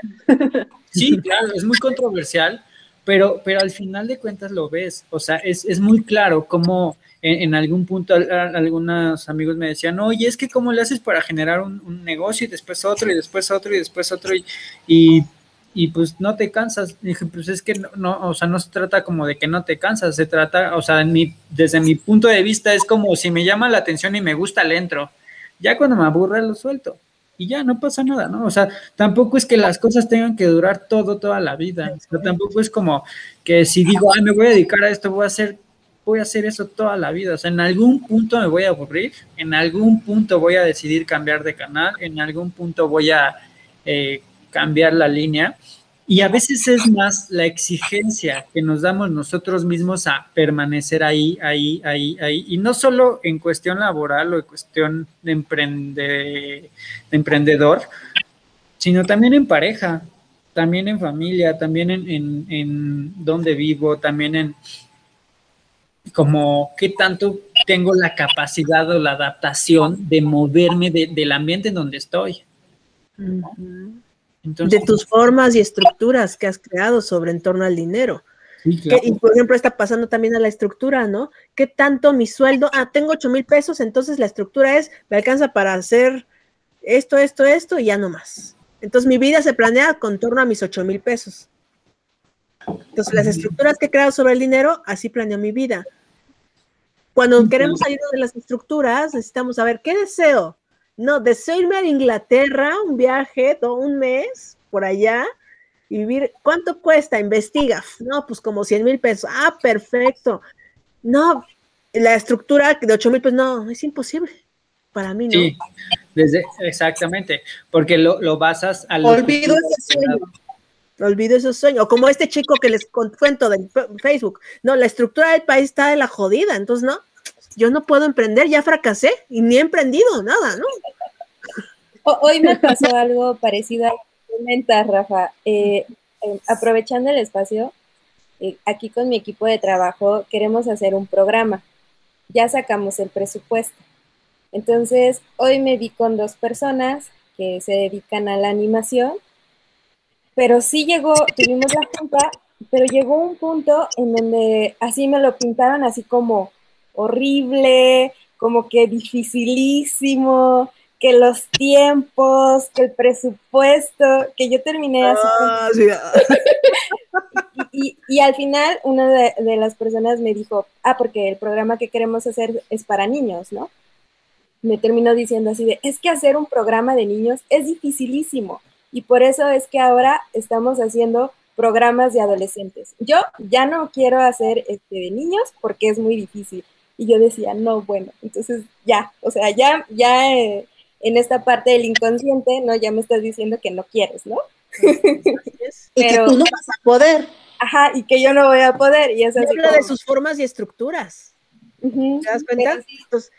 sí, claro, es muy controversial, pero, pero al final de cuentas lo ves, o sea, es, es muy claro cómo en, algún punto algunos amigos me decían, oye, es que cómo le haces para generar un, negocio y después otro y después otro y después otro y, y, pues no te cansas. dije, pues es que no, o sea, no se trata como de que no te cansas, se trata, o sea, desde mi punto de vista es como si me llama la atención y me gusta, le entro. Ya cuando me aburre lo suelto y ya no pasa nada, ¿no? O sea, tampoco es que las cosas tengan que durar todo, toda la vida. O sea, tampoco es como que si digo, ay, me voy a dedicar a esto, voy a hacer voy a hacer eso toda la vida. O sea, en algún punto me voy a aburrir, en algún punto voy a decidir cambiar de canal, en algún punto voy a eh, cambiar la línea. Y a veces es más la exigencia que nos damos nosotros mismos a permanecer ahí, ahí, ahí, ahí. Y no solo en cuestión laboral o en cuestión de, emprende, emprendedor, sino también en pareja, también en familia, también en, en donde vivo, también en, como qué tanto tengo la capacidad o la adaptación de moverme del ambiente en donde estoy. De tus formas y estructuras que has creado sobre en torno al dinero. y por ejemplo, está pasando también a la estructura, ¿no? ¿Qué tanto mi sueldo? Ah, tengo 8 mil pesos, entonces la estructura es, me alcanza para hacer esto, esto, esto y ya no más. Entonces mi vida se planea con torno a mis 8 mil pesos. Entonces, las estructuras que he creado sobre el dinero, así planeo mi vida. Cuando queremos salir de las estructuras, necesitamos saber qué deseo. No, deseo irme a Inglaterra, un viaje, todo un mes por allá y vivir. ¿Cuánto cuesta? Investiga. No, pues como 100 mil pesos. Ah, perfecto. No, la estructura de 8 mil pesos, no, es imposible. Para mí no. Sí, desde, exactamente, porque lo, lo basas al... Olvido ese sueño olvido esos sueños. O como este chico que les cuento de Facebook. No, la estructura del país está de la jodida. Entonces, no, yo no puedo emprender, ya fracasé y ni he emprendido nada, ¿no? Hoy me pasó algo parecido a comentas, Rafa. Eh, aprovechando el espacio, eh, aquí con mi equipo de trabajo queremos hacer un programa. Ya sacamos el presupuesto. Entonces, hoy me vi con dos personas que se dedican a la animación, pero sí llegó, tuvimos la junta, pero llegó un punto en donde así me lo pintaron así como horrible, como que dificilísimo, que los tiempos, que el presupuesto, que yo terminé así. Ah, y, al final una de, de, las personas me dijo, ah, porque el programa que queremos hacer es para niños, ¿no? Me terminó diciendo así de, es que hacer un programa de niños es dificilísimo. Y por eso es que ahora estamos haciendo programas de adolescentes. Yo ya no quiero hacer este de niños porque es muy difícil. Y yo decía, no, bueno, entonces ya, o sea, ya, ya eh, en esta parte del inconsciente, ¿no? Ya me estás diciendo que no quieres, ¿no? y que tú no vas a poder. Ajá, y que yo no voy a poder. Y es así habla de sus formas y estructuras. ¿Te das cuenta? Entonces,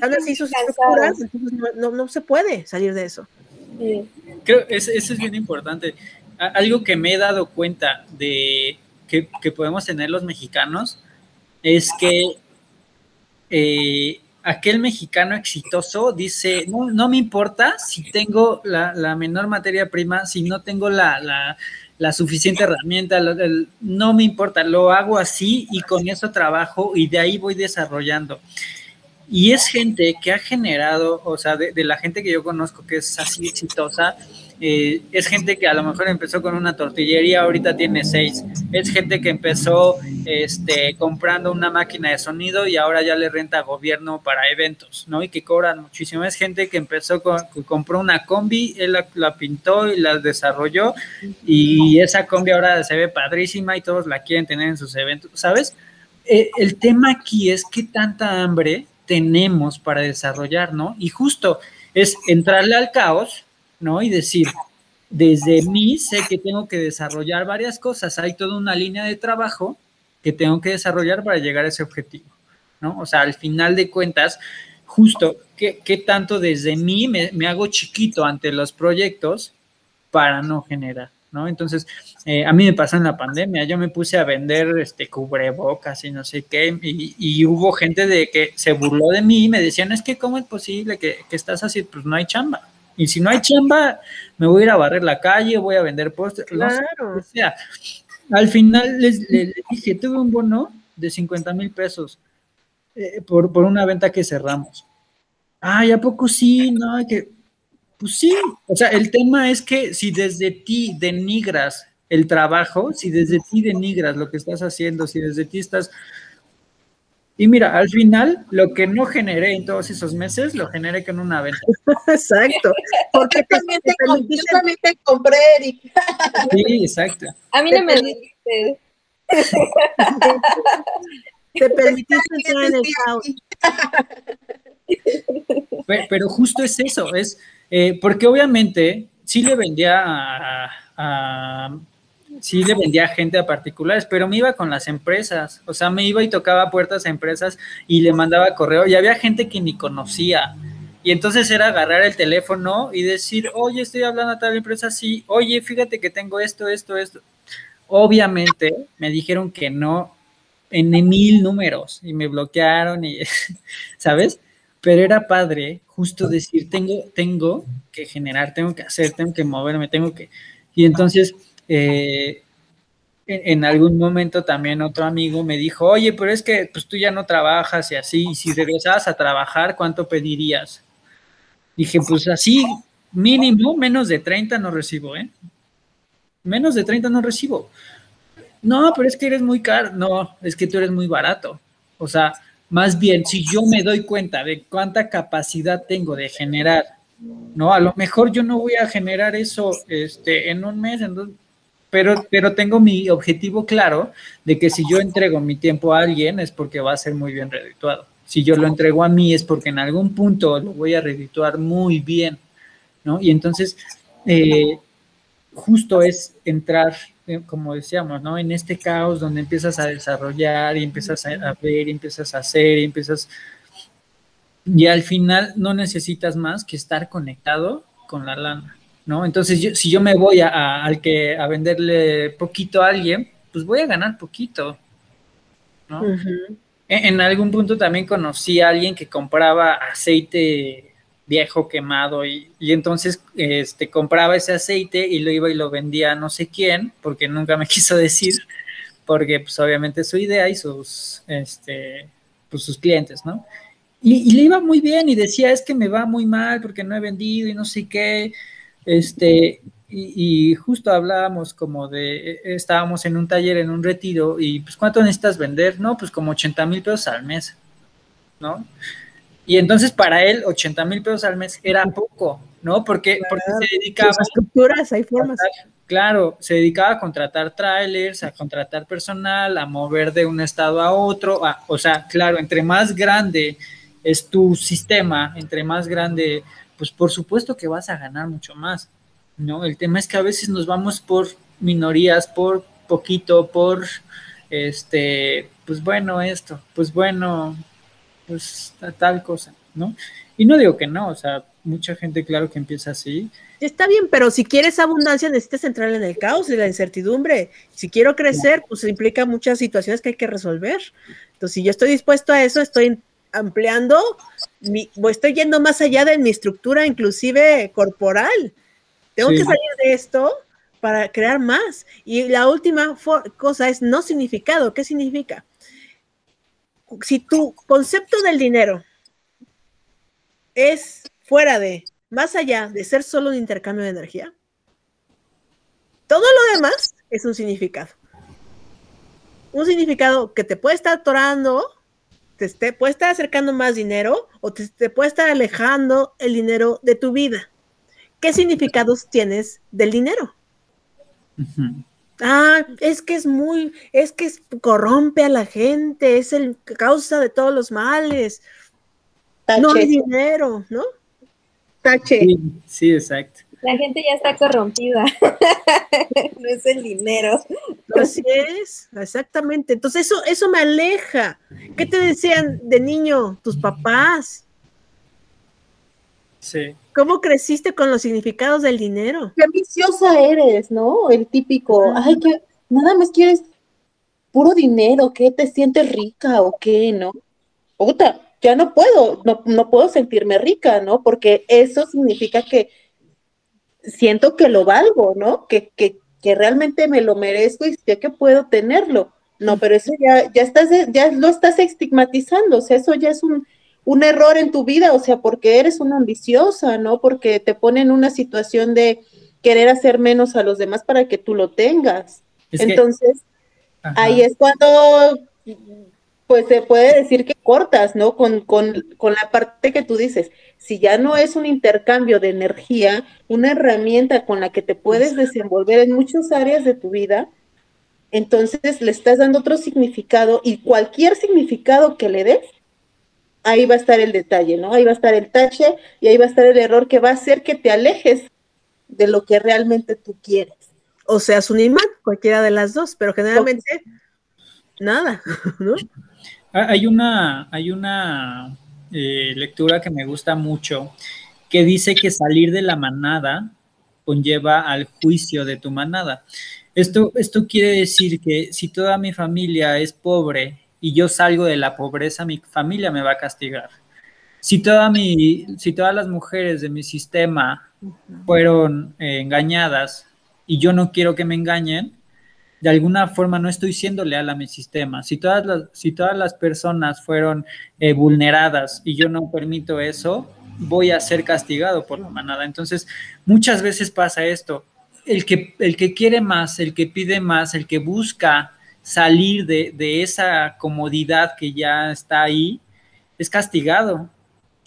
así sus estructuras, entonces no, no, se puede salir de eso. Creo que eso es bien importante. Algo que me he dado cuenta de que, que podemos tener los mexicanos es que eh, aquel mexicano exitoso dice, no, no me importa si tengo la, la menor materia prima, si no tengo la, la, suficiente herramienta, no me importa, lo hago así y con eso trabajo y de ahí voy desarrollando. Y es gente que ha generado, o sea, de, de la gente que yo conozco que es así exitosa, eh, es gente que a lo mejor empezó con una tortillería, ahorita tiene seis. Es gente que empezó este, comprando una máquina de sonido y ahora ya le renta a gobierno para eventos, ¿no? Y que cobran muchísimo. Es gente que empezó con, que compró una combi, él la, pintó y la desarrolló y esa combi ahora se ve padrísima y todos la quieren tener en sus eventos, ¿sabes? Eh, el tema aquí es qué tanta hambre tenemos para desarrollar, ¿no? Y justo es entrarle al caos ¿no? Y decir, desde mí sé que tengo que desarrollar varias cosas, hay toda una línea de trabajo que tengo que desarrollar para llegar a ese objetivo, ¿no? O sea, al final de cuentas, justo, ¿qué, tanto desde mí me, hago chiquito ante los proyectos para no generar? ¿no? Entonces, eh, a mí me pasó en la pandemia, yo me puse a vender este cubrebocas y no sé qué, y, hubo gente de que se burló de mí y me decían, es que cómo es posible que, que estás así, pues no hay chamba, y si no hay chamba, me voy a ir a barrer la calle, voy a vender postres. Claro. o sea, al final les, dije, tuve un bono de 50 mil pesos eh, por, una venta que cerramos. Ay, ¿a poco sí? No, que, pues sí. O sea, el tema es que si desde ti denigras el trabajo, si desde ti denigras lo que estás haciendo, si desde ti estás y mira, al final, lo que no generé en todos esos meses, lo generé con una venta. Exacto. Porque también te, yo también te compré, Eric. Sí, exacto. A mí no me dijiste. Te permitiste entrar en el caos. Pero, justo es eso, es eh, porque obviamente sí le vendía a sí le vendía a gente a particulares, pero me iba con las empresas, o sea, me iba y tocaba puertas a empresas y le mandaba correo y había gente que ni conocía. Y entonces era agarrar el teléfono y decir, oye, estoy hablando a tal empresa, sí, oye, fíjate que tengo esto, esto, esto. Obviamente me dijeron que no en mil números y me bloquearon y, ¿sabes? Pero era padre justo decir, tengo, tengo que generar, tengo que hacer, tengo que moverme, tengo que... Y entonces eh, en, algún momento también otro amigo me dijo, oye, pero es que pues tú ya no trabajas y así, y si regresabas a trabajar, ¿cuánto pedirías? Dije, pues así, mínimo, menos de 30 no recibo, ¿eh? Menos de 30 no recibo. No, pero es que eres muy caro. No, es que tú eres muy barato. O sea, más bien, si yo me doy cuenta de cuánta capacidad tengo de generar, no, a lo mejor yo no voy a generar eso este, en un mes, en pero, pero tengo mi objetivo claro de que si yo entrego mi tiempo a alguien es porque va a ser muy bien redituado. Si yo lo entrego a mí es porque en algún punto lo voy a redituar muy bien, ¿no? Y entonces, eh, justo es entrar, eh, como decíamos, ¿no? En este caos donde empiezas a desarrollar y empiezas a, ver y empiezas a hacer y empiezas... Y al final no necesitas más que estar conectado con la lana. ¿No? Entonces, si yo me voy a, al que, a venderle poquito a alguien, pues voy a ganar poquito, ¿no? en, algún punto también conocí a alguien que compraba aceite viejo quemado y, y, entonces este, compraba ese aceite y lo iba y lo vendía a no sé quién, porque nunca me quiso decir, porque pues obviamente su idea y sus, este, pues, sus clientes, ¿no? Y, y, le iba muy bien y decía, es que me va muy mal porque no he vendido y no sé qué, este, y, y, justo hablábamos como de, e, estábamos en un taller, en un retiro, y pues ¿cuánto necesitas vender? No, pues como 80 mil pesos al mes, ¿no? Y entonces para él 80 mil pesos al mes era poco, ¿no? Porque, porque se dedicaba... Las estructuras, hay formas. Claro, se dedicaba a contratar trailers, a contratar personal, a mover de un estado a otro, a, o sea, claro, entre más grande es tu sistema, entre más grande, pues por supuesto que vas a ganar mucho más, ¿no? El tema es que a veces nos vamos por minorías, por poquito, por, este, pues bueno, esto, pues bueno, pues tal cosa, ¿no? Y no digo que no, o sea, mucha gente, claro que empieza así. Está bien, pero si quieres abundancia, necesitas entrar en el caos y la incertidumbre. Si quiero crecer, pues implica muchas situaciones que hay que resolver. Entonces, si yo estoy dispuesto a eso, estoy ampliando, mi, estoy yendo más allá de mi estructura, inclusive corporal. Tengo sí. que salir de esto para crear más. Y la última cosa es no significado. ¿Qué significa? Si tu concepto del dinero es fuera de, más allá de ser solo un intercambio de energía, todo lo demás es un significado. Un significado que te puede estar atorando, te, te puede estar acercando más dinero o te, te puede estar alejando el dinero de tu vida. ¿Qué significados tienes del dinero? Uh -huh. Ah, es que es muy, es que es, corrompe a la gente, es el causa de todos los males. Tache. No hay dinero, ¿no? Tache. Sí, sí, exacto. La gente ya está corrompida, no es el dinero. Así es, exactamente. Entonces eso, eso me aleja. ¿Qué te decían de niño tus papás? Sí. ¿Cómo creciste con los significados del dinero? Qué ambiciosa eres, ¿no? El típico, ay, que nada más quieres puro dinero, ¿qué? ¿Te sientes rica o qué, no? Puta, ya no puedo, no, no puedo sentirme rica, ¿no? Porque eso significa que siento que lo valgo, ¿no? Que, que, que realmente me lo merezco y sé que puedo tenerlo. No, pero eso ya, ya estás, ya lo estás estigmatizando, o sea, eso ya es un, un error en tu vida, o sea, porque eres una ambiciosa, ¿no? Porque te pone en una situación de querer hacer menos a los demás para que tú lo tengas. Es Entonces, que... ahí es cuando, pues se puede decir que cortas, ¿no? Con, con, con la parte que tú dices, si ya no es un intercambio de energía, una herramienta con la que te puedes desenvolver en muchas áreas de tu vida, entonces le estás dando otro significado y cualquier significado que le des, ahí va a estar el detalle, ¿no? Ahí va a estar el tache y ahí va a estar el error que va a hacer que te alejes de lo que realmente tú quieres. O sea, un imán, cualquiera de las dos, pero generalmente nada, ¿no? Hay una, hay una eh, lectura que me gusta mucho que dice que salir de la manada conlleva al juicio de tu manada. Esto, esto quiere decir que si toda mi familia es pobre y yo salgo de la pobreza, mi familia me va a castigar. Si, toda mi, si todas las mujeres de mi sistema fueron eh, engañadas y yo no quiero que me engañen, de alguna forma no estoy siendo leal a mi sistema. Si todas las, si todas las personas fueron eh, vulneradas y yo no permito eso, voy a ser castigado por la manada. Entonces, muchas veces pasa esto. El que, el que quiere más, el que pide más, el que busca salir de, de, esa comodidad que ya está ahí, es castigado,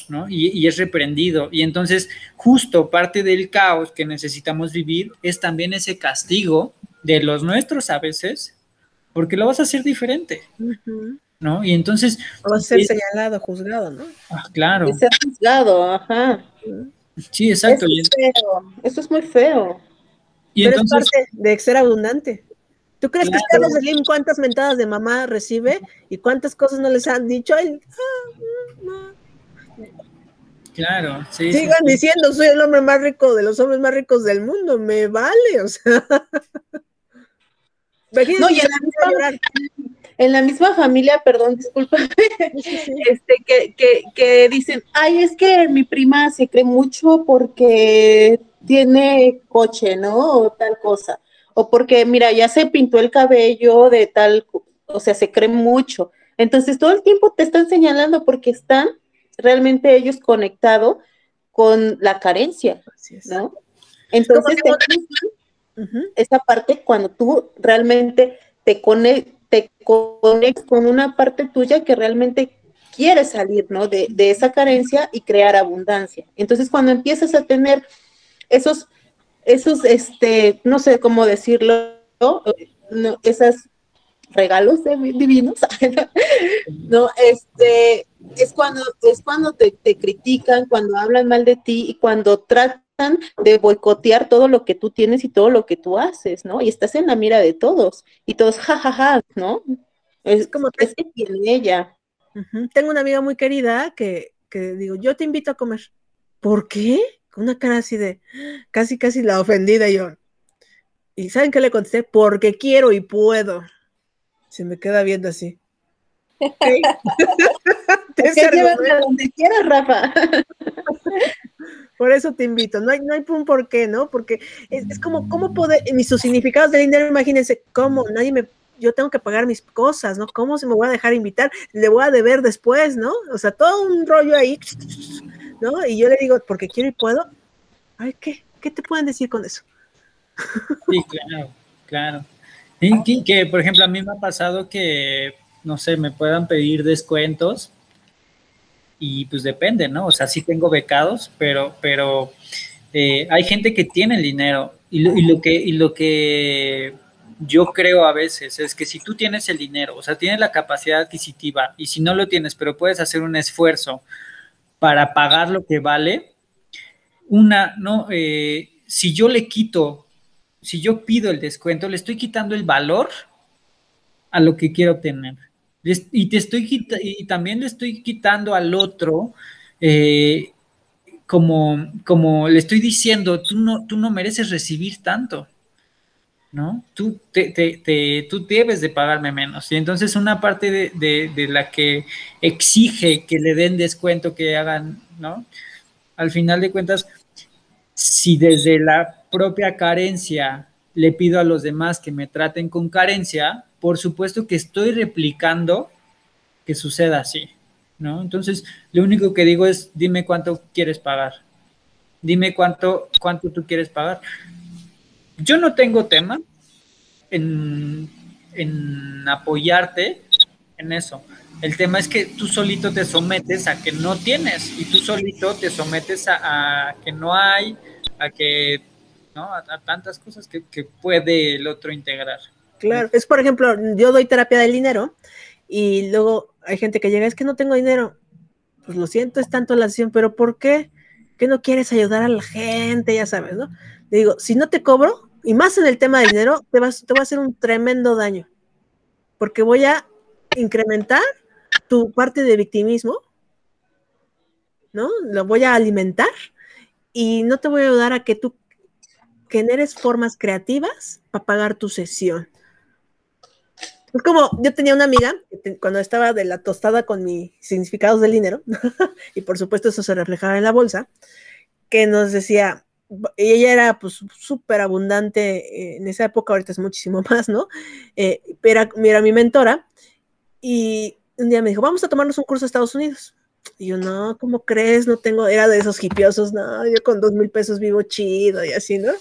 ¿no? Y, y, es reprendido. Y entonces, justo parte del caos que necesitamos vivir es también ese castigo de los nuestros a veces, porque lo vas a hacer diferente, uh -huh. ¿no? Y entonces... O vas a ser es, señalado, juzgado, ¿no? Ah, claro. Y ser juzgado, ajá. Sí, exacto. Eso es, feo. Eso es muy feo. Y Pero entonces, es parte de ser abundante. ¿Tú crees claro. que Carlos Slim cuántas mentadas de mamá recibe y cuántas cosas no les han dicho? Ay, ah, no. Claro, sí. Sigan sí, diciendo, soy el hombre más rico de los hombres más ricos del mundo, me vale, o sea. No, y en la, misma, en la misma familia, perdón, discúlpame, este, que, que, que dicen, ay, es que mi prima se cree mucho porque tiene coche, ¿no? O tal cosa. O porque, mira, ya se pintó el cabello de tal, o sea, se cree mucho. Entonces, todo el tiempo te están señalando porque están realmente ellos conectados con la carencia, ¿no? Entonces, esa parte cuando tú realmente te, te conectas con una parte tuya que realmente quiere salir, ¿no? De, de, esa carencia y crear abundancia. Entonces, cuando empiezas a tener esos, esos, este, no sé cómo decirlo, no, esos regalos divinos, no, este, es cuando, es cuando te, te critican, cuando hablan mal de ti y cuando tratan de boicotear todo lo que tú tienes y todo lo que tú haces, ¿no? Y estás en la mira de todos y todos, jajaja, ja, ja, ¿no? Es como que es que tiene ella. Tengo una amiga muy querida que, que digo, yo te invito a comer. ¿Por qué? Con una cara así de casi, casi la ofendida yo. ¿Y saben qué le contesté? Porque quiero y puedo. Se me queda viendo así. Te a donde quieras, Rafa. Por eso te invito. No hay, no hay un por qué, ¿no? Porque es, como, ¿cómo poder, mis sus significados de dinero, imagínense, ¿cómo? Nadie me, yo tengo que pagar mis cosas, ¿no? ¿Cómo se me voy a dejar invitar? Le voy a deber después, ¿no? O sea, todo un rollo ahí, ¿no? Y yo le digo, porque quiero y puedo. Ay, ¿qué? ¿Qué te pueden decir con eso? Sí, claro, claro. Y que, por ejemplo, a mí me ha pasado que, no sé, me puedan pedir descuentos y pues depende, ¿no? O sea, sí tengo becados, pero, pero eh, hay gente que tiene el dinero y lo, y lo, que, y lo que yo creo a veces es que si tú tienes el dinero, o sea, tienes la capacidad adquisitiva y si no lo tienes, pero puedes hacer un esfuerzo para pagar lo que vale, una, no, eh, si yo le quito, si yo pido el descuento, le estoy quitando el valor a lo que quiero tener. Y te estoy y también le estoy quitando al otro eh, como, como le estoy diciendo, tú no, tú no mereces recibir tanto, ¿no? Tú, te, tú debes de pagarme menos. Y entonces una parte de, de, la que exige que le den descuento, que hagan, ¿no? Al final de cuentas, si desde la propia carencia le pido a los demás que me traten con carencia, por supuesto que estoy replicando que suceda así, ¿no? Entonces, lo único que digo es, dime cuánto quieres pagar. Dime cuánto, cuánto tú quieres pagar. Yo no tengo tema en, en apoyarte en eso. El tema es que tú solito te sometes a que no tienes y tú solito te sometes a, que no hay, a que, ¿no? A, tantas cosas que, que puede el otro integrar. Claro, es por ejemplo, yo doy terapia del dinero y luego hay gente que llega, es que no tengo dinero. Pues lo siento, es tanto la acción, pero ¿por qué? ¿Qué no quieres ayudar a la gente? Ya sabes, ¿no? Le digo, si no te cobro, y más en el tema del dinero, te, vas, te va a hacer un tremendo daño, porque voy a incrementar tu parte de victimismo, ¿no? Lo voy a alimentar y no te voy a ayudar a que tú generes formas creativas para pagar tu sesión. Es como, yo tenía una amiga, cuando estaba de la tostada con mis significados del dinero, y por supuesto eso se reflejaba en la bolsa, que nos decía, ella era pues súper abundante en esa época, ahorita es muchísimo más, ¿no? Eh, era, era mi mentora, y un día me dijo, vamos a tomarnos un curso a Estados Unidos. Y yo, no, ¿cómo crees? No tengo, era de esos hipiosos, no, yo con dos mil pesos vivo chido y así, ¿no?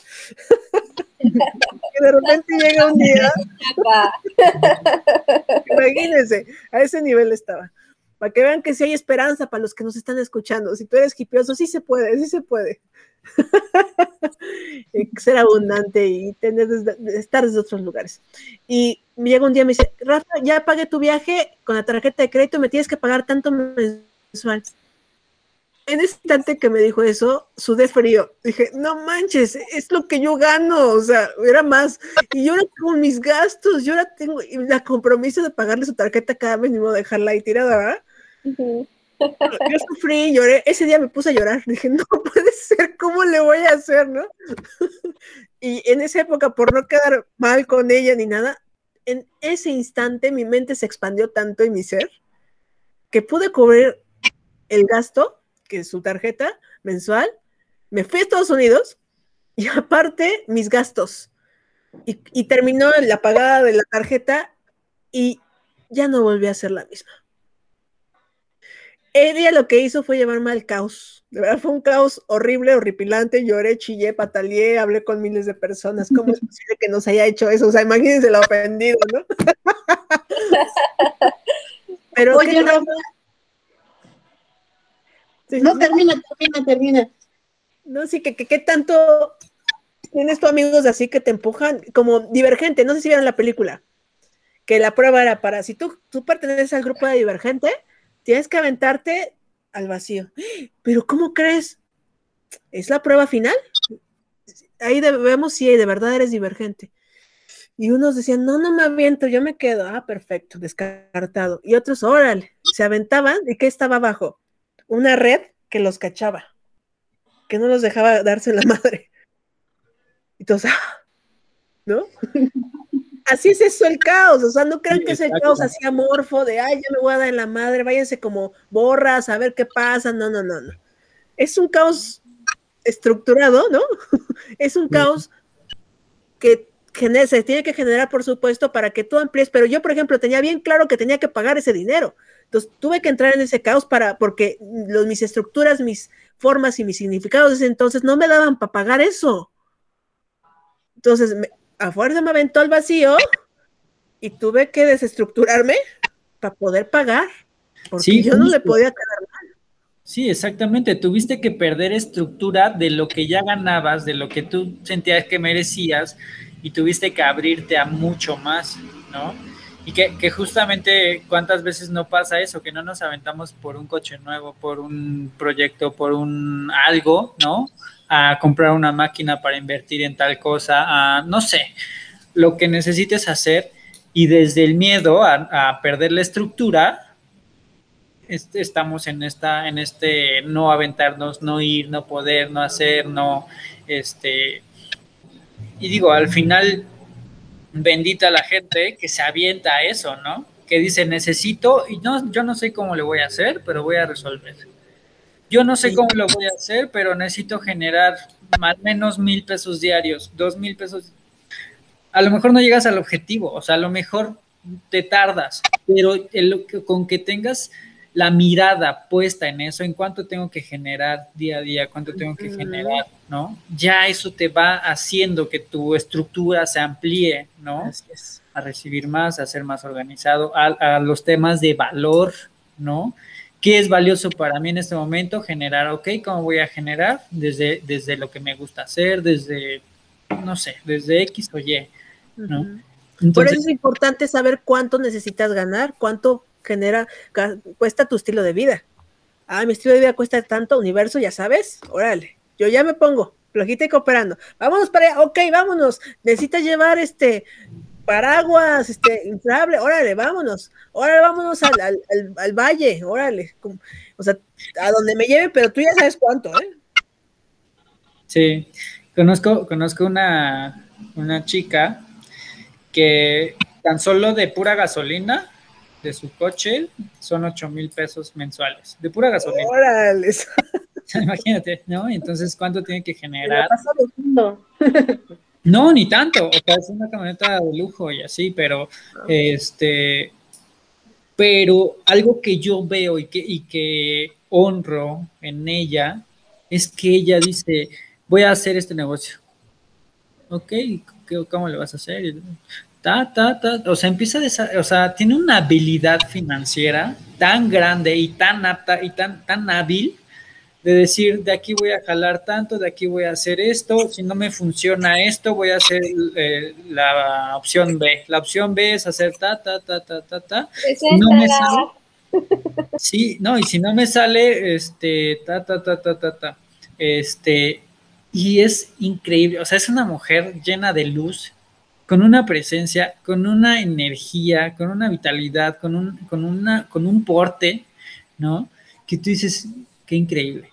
de repente llega un día. Imagínense, a ese nivel estaba. Para que vean que si hay esperanza para los que nos están escuchando. Si tú eres hipioso, sí se puede, sí se puede. ser abundante y tener estar desde otros lugares. Y me llega un día y me dice, Rafa, ya pagué tu viaje con la tarjeta de crédito, me tienes que pagar tanto mensual. En ese instante que me dijo eso, sudé frío. Dije, no manches, es lo que yo gano, o sea, era más. Y yo ahora con mis gastos, yo ahora tengo la compromiso de pagarle su tarjeta cada mes, ni modo dejarla ahí tirada, ¿verdad? Yo sufrí, lloré. Ese día me puse a llorar. Dije, no puede ser, ¿cómo le voy a hacer, no? Y en esa época, por no quedar mal con ella ni nada, en ese instante mi mente se expandió tanto en mi ser que pude cubrir el gasto, que su tarjeta mensual, me fui a Estados Unidos y aparte mis gastos. Y, y terminó la pagada de la tarjeta y ya no volví a ser la misma. Ella lo que hizo fue llevarme al caos. De verdad fue un caos horrible, horripilante. Lloré, chillé, pataleé, hablé con miles de personas. ¿Cómo es posible que nos haya hecho eso? O sea, imagínense lo ofendido, ¿no? Pero Oye, ¿qué no, no, termina, termina, termina. No, sí, que, que, que tanto tienes tú amigos así que te empujan, como divergente, no sé si vieron la película, que la prueba era para, si tú, tú perteneces al grupo de divergente, tienes que aventarte al vacío. Pero ¿cómo crees? ¿Es la prueba final? Ahí vemos si de verdad eres divergente. Y unos decían, no, no me aviento, yo me quedo. Ah, perfecto, descartado. Y otros, órale, se aventaban. ¿Y qué estaba abajo? Una red que los cachaba, que no los dejaba darse la madre. Y todos, ¡ah! ¿no? Así es eso el caos, o sea, no crean Sí, que es el caos así amorfo de, ay, ya me voy a dar en la madre, váyanse como borras a ver qué pasa, no, no, no, no. Es un caos estructurado, ¿no? es un caos que se tiene que generar, por supuesto, para que tú amplíes, pero yo, por ejemplo, tenía bien claro que tenía que pagar ese dinero. Entonces, tuve que entrar en ese caos para, porque los, mis estructuras, mis formas y mis significados de ese entonces no me daban para pagar eso. Entonces, me- a fuerza me aventó al vacío y tuve que desestructurarme para poder pagar, porque Sí, yo no le podía quedar mal. Sí, exactamente. Tuviste que perder estructura de lo que ya ganabas, de lo que tú sentías que merecías, y tuviste que abrirte a mucho más, ¿no? Y que, que justamente cuántas veces no pasa eso, que no nos aventamos por un coche nuevo, por un proyecto, por un algo, ¿no? A comprar una máquina para invertir en tal cosa, a no sé, lo que necesites hacer y desde el miedo a, a perder la estructura, est- estamos en esta, en este no aventarnos, no ir, no poder, no hacer, no, este, y digo, al final, bendita la gente que se avienta a eso, ¿no? Que dice, necesito, y no, yo no sé cómo le voy a hacer, pero voy a resolver. Yo no sé cómo lo voy a hacer, pero necesito generar al menos mil pesos diarios, dos mil pesos. A lo mejor no llegas al objetivo, o sea, a lo mejor te tardas, pero el- con que tengas la mirada puesta en eso, en cuánto tengo que generar día a día, cuánto tengo que generar, ¿no? Ya eso te va haciendo que tu estructura se amplíe, ¿no? Así es. a recibir más, a ser más organizado, a, a los temas de valor, ¿no? ¿Qué es valioso para mí en este momento? Generar, ok, ¿cómo voy a generar? Desde, desde lo que me gusta hacer, desde, no sé, desde X o Y, ¿no? Por Entonces, eso es importante saber cuánto necesitas ganar, cuánto genera, cuesta tu estilo de vida. Ah, mi estilo de vida cuesta tanto, universo, ya sabes, órale, yo ya me pongo, flojita y cooperando. Vámonos para allá, ok, vámonos. Necesitas llevar este paraguas, este, inflable, órale, vámonos. Órale, vámonos al, al, al- al valle, órale. Como- O sea, a donde me lleve, pero tú ya sabes cuánto, ¿eh? Sí, conozco, conozco una, una chica que tan solo de pura gasolina de su coche son 8 mil pesos mensuales, de pura gasolina. Órale. Imagínate, ¿no? Entonces, ¿cuánto tiene que generar? No, ni tanto, o sea, es una camioneta de lujo y así, pero este, pero algo que yo veo y que, y que honro en ella es que ella dice, voy a hacer este negocio. Ok, ¿qué- ¿cómo le vas a hacer? Ta, ta, ta, o sea, empieza a o sea, tiene una habilidad financiera tan grande y tan apta y tan, tan hábil de decir, de aquí voy a jalar tanto, de aquí voy a hacer esto, si no me funciona esto, voy a hacer eh, la opción B. La opción B es hacer ta, ta, ta, ta, ta, ta. Si no me sale, sí, no, y si no me sale, este, ta, ta, ta, ta, ta, ta, este, y es increíble, o sea, es una mujer llena de luz, con una presencia, con una energía, con una vitalidad, con un, con una, con un porte, ¿no? Que tú dices, qué increíble.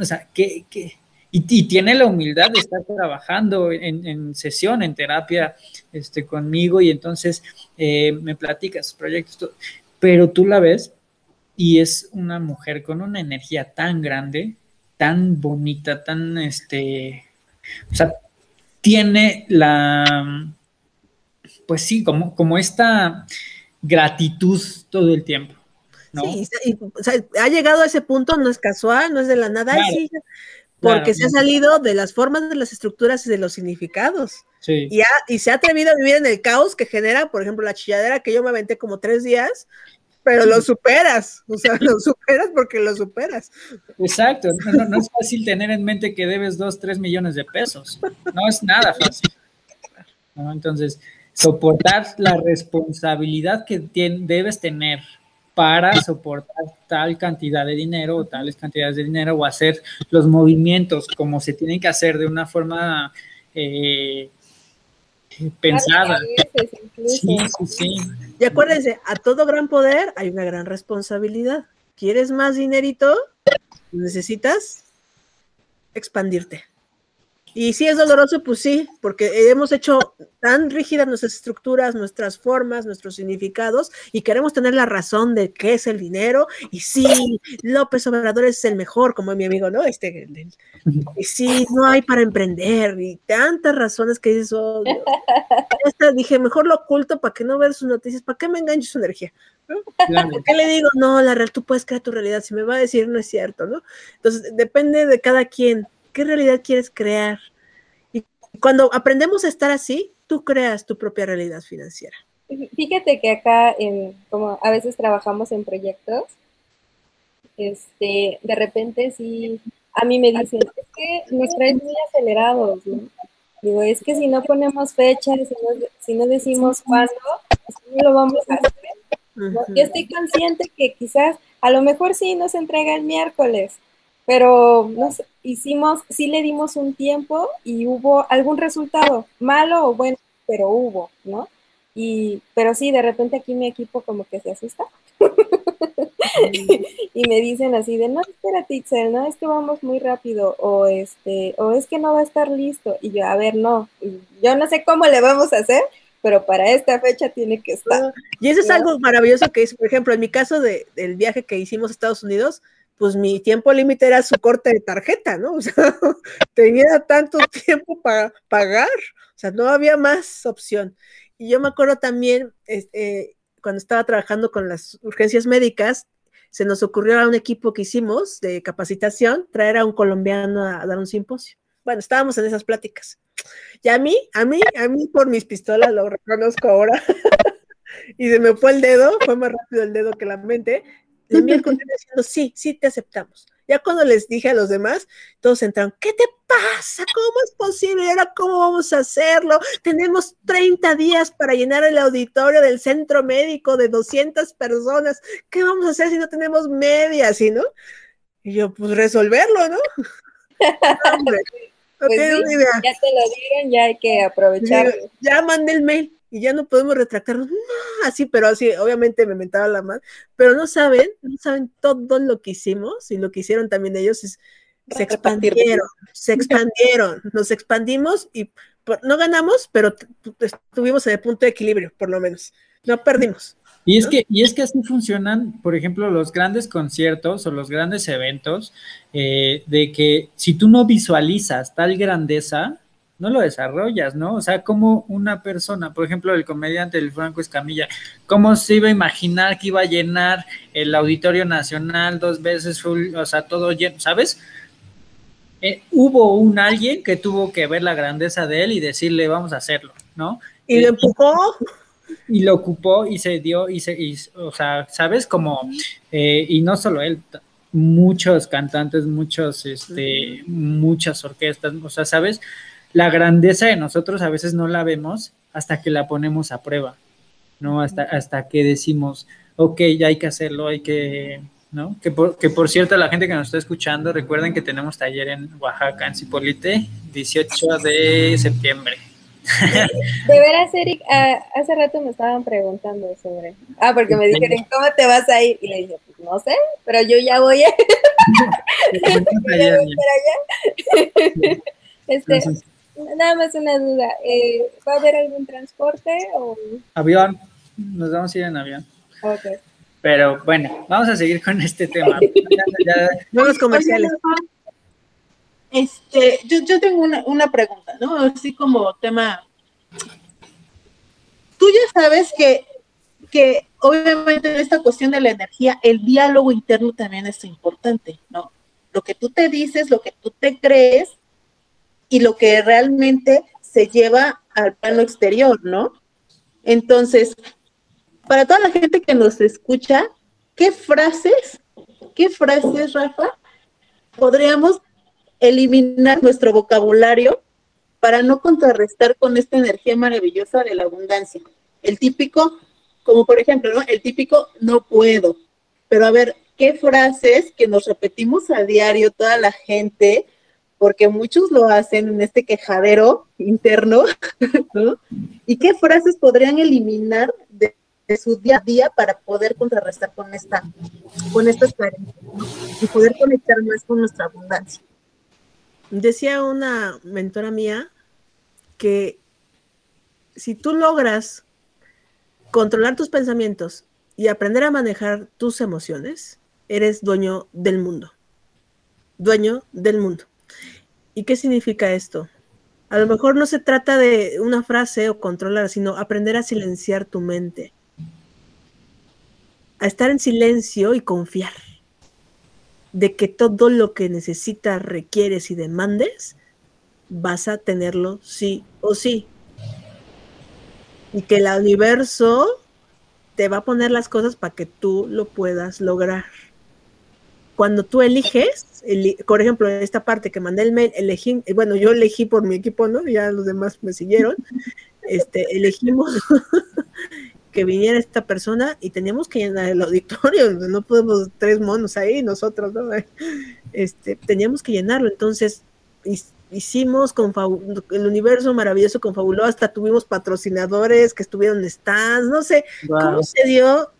O sea, qué, qué, y, tiene la humildad de estar trabajando en, sesión, en terapia este, conmigo y entonces eh, me platica sus proyectos, pero tú la ves y es una mujer con una energía tan grande, tan bonita, tan, este, o sea, tiene la, pues sí, como, como esta gratitud todo el tiempo. Sí, ha llegado a ese punto, no es casual, no es de la nada, porque se ha salido de las formas, de las estructuras y de los significados. Y, y se ha atrevido a vivir en el caos que genera, por ejemplo, la chilladera que yo me aventé como tres días, pero lo superas, o sea, lo superas porque lo superas. Exacto, no, es fácil tener en mente que debes dos, tres millones de pesos, no es nada fácil. Entonces, soportar la responsabilidad que debes tener para soportar tal cantidad de dinero o tales cantidades de dinero o hacer los movimientos como se tienen que hacer de una forma eh, pensada. Sí, sí, sí. Y acuérdense, a todo gran poder hay una gran responsabilidad. ¿Quieres más dinerito? Necesitas expandirte. Y si es doloroso, pues sí, porque hemos hecho tan rígidas nuestras estructuras, nuestras formas, nuestros significados, y queremos tener la razón de qué es el dinero. Y sí, López Obrador es el mejor, como mi amigo, ¿no? Este, y sí, no hay para emprender, y tantas razones que. Oh, dije, mejor lo oculto para que no ver sus noticias, para que me enganche su energía. ¿Por qué le digo, no, la real, tú puedes crear tu realidad? Si me va a decir, no es cierto, ¿no? Entonces, depende de cada quien ¿Qué realidad quieres crear? Y cuando aprendemos a estar así, tú creas tu propia realidad financiera. Fíjate que acá, como a veces trabajamos en proyectos, este, de repente sí, a mí me dicen, es que nos traen muy acelerados, Digo, es que si no ponemos fechas, si no, decimos cuándo, no lo vamos a hacer. Yo estoy consciente que quizás, a lo mejor sí nos entrega el miércoles, pero nos hicimos, sí le dimos un tiempo y hubo algún resultado, malo o bueno, pero hubo, ¿no? Y, pero sí, de repente aquí mi equipo como que se asusta. y me dicen así de, no, espérate, Itzel, no, es que vamos muy rápido, o este, o es que no va a estar listo. Y yo, a ver, no, yo no sé cómo le vamos a hacer, pero para esta fecha tiene que estar. Y eso es algo maravilloso que es, por ejemplo, en mi caso de, del viaje que hicimos a Estados Unidos, pues mi tiempo límite era su corte de tarjeta, ¿no? O sea, tenía tanto tiempo para pagar, o sea, no había más opción. Y yo me acuerdo también, este, cuando estaba trabajando con las urgencias médicas, se nos ocurrió a un equipo que hicimos de capacitación traer a un colombiano a, dar un simposio. Bueno, estábamos en esas pláticas. Y a mí, a mí, a mí por mis pistolas, lo reconozco ahora, y se me fue el dedo, fue más rápido el dedo que la mente, le envié el diciendo, sí, sí te aceptamos. Ya cuando les dije a los demás, todos entraron, ¿qué te pasa? ¿Cómo es posible? ¿Ahora cómo vamos a hacerlo? Tenemos 30 días para llenar el auditorio del centro médico de 200 personas. ¿Qué vamos a hacer si no tenemos medias? ¿Y no? Y yo, pues resolverlo, ¿no? no, pues Ya te lo dieron, ya hay que aprovecharlo. Ya mandé el mail y ya no podemos retractarnos, así, pero así, obviamente me mentaba la mano, pero no saben, no saben todo lo que hicimos y lo que hicieron también ellos es, se expandieron, se expandieron, nos expandimos y no ganamos, pero estuvimos en el punto de equilibrio, por lo menos, no perdimos. Y es, que, y es que así funcionan, por ejemplo, los grandes conciertos o los grandes eventos, eh, de que si tú no visualizas tal grandeza, no lo desarrollas, ¿no? O sea, como una persona, por ejemplo, el comediante del Franco Escamilla, ¿cómo se iba a imaginar que iba a llenar el Auditorio Nacional dos veces full, o sea, todo lleno, ¿sabes? Eh, hubo un alguien que tuvo que ver la grandeza de él y decirle, vamos a hacerlo, ¿no? Y lo ocupó. Y lo ocupó y se dio, y se, o sea, ¿sabes? Como, eh, y no solo él, muchos cantantes, muchos, este, muchas orquestas, o sea, ¿sabes? La grandeza de nosotros a veces no la vemos hasta que la ponemos a prueba, ¿no? Hasta, hasta que decimos, ok, ya hay que hacerlo, hay que, ¿no? Que por, que por cierto, la gente que nos está escuchando, recuerden que tenemos taller en Oaxaca, en Cipolite, 18 de septiembre. De veras, Eric, ah, hace rato me estaban preguntando sobre. Ah, porque me dijeron, ¿cómo te vas a ir? Y le dije, pues no sé, pero yo ya voy a. este, nada más una duda. Eh, ¿Va a haber algún transporte o...? Avión. Nos vamos a ir en avión. Ok. Pero bueno, vamos a seguir con este tema. Ya- Nuevos comerciales. Este, yo, yo tengo una, una pregunta, ¿no? Así como tema. Tú ya sabes que, que obviamente en esta cuestión de la energía, el diálogo interno también es importante, ¿no? Lo que tú te dices, lo que tú te crees y lo que realmente se lleva al plano exterior, ¿no? Entonces, para toda la gente que nos escucha, ¿qué frases, qué frases, Rafa, podríamos eliminar nuestro vocabulario para no contrarrestar con esta energía maravillosa de la abundancia? El típico, como por ejemplo, ¿no? El típico no puedo. Pero a ver, ¿qué frases que nos repetimos a diario toda la gente? Porque muchos lo hacen en este quejadero interno, ¿no? ¿Y qué frases podrían eliminar de, su día a día para poder contrarrestar con esta, con estas carencias. Y poder conectar más con nuestra abundancia. Decía una mentora mía que si tú logras controlar tus pensamientos y aprender a manejar tus emociones, eres dueño del mundo. Dueño del mundo. ¿Y qué significa esto? A lo mejor no se trata de una frase o controlar, sino aprender a silenciar tu mente. A estar en silencio y confiar de que todo lo que necesitas, requieres y demandes, vas a tenerlo sí o sí. Y que el universo te va a poner las cosas para que tú lo puedas lograr. Cuando tú eliges, eli- por ejemplo, esta parte que mandé el mail, elegí, eh, bueno, yo elegí por mi equipo, ¿no? Ya los demás me siguieron. Este, elegimos que viniera esta persona y teníamos que llenar el auditorio, no podemos tres monos ahí, nosotros, ¿no? Este, teníamos que llenarlo, entonces hicimos, confabu- el universo maravilloso confabuló, hasta tuvimos patrocinadores que estuvieron en stands, no sé, ¿cómo se dio?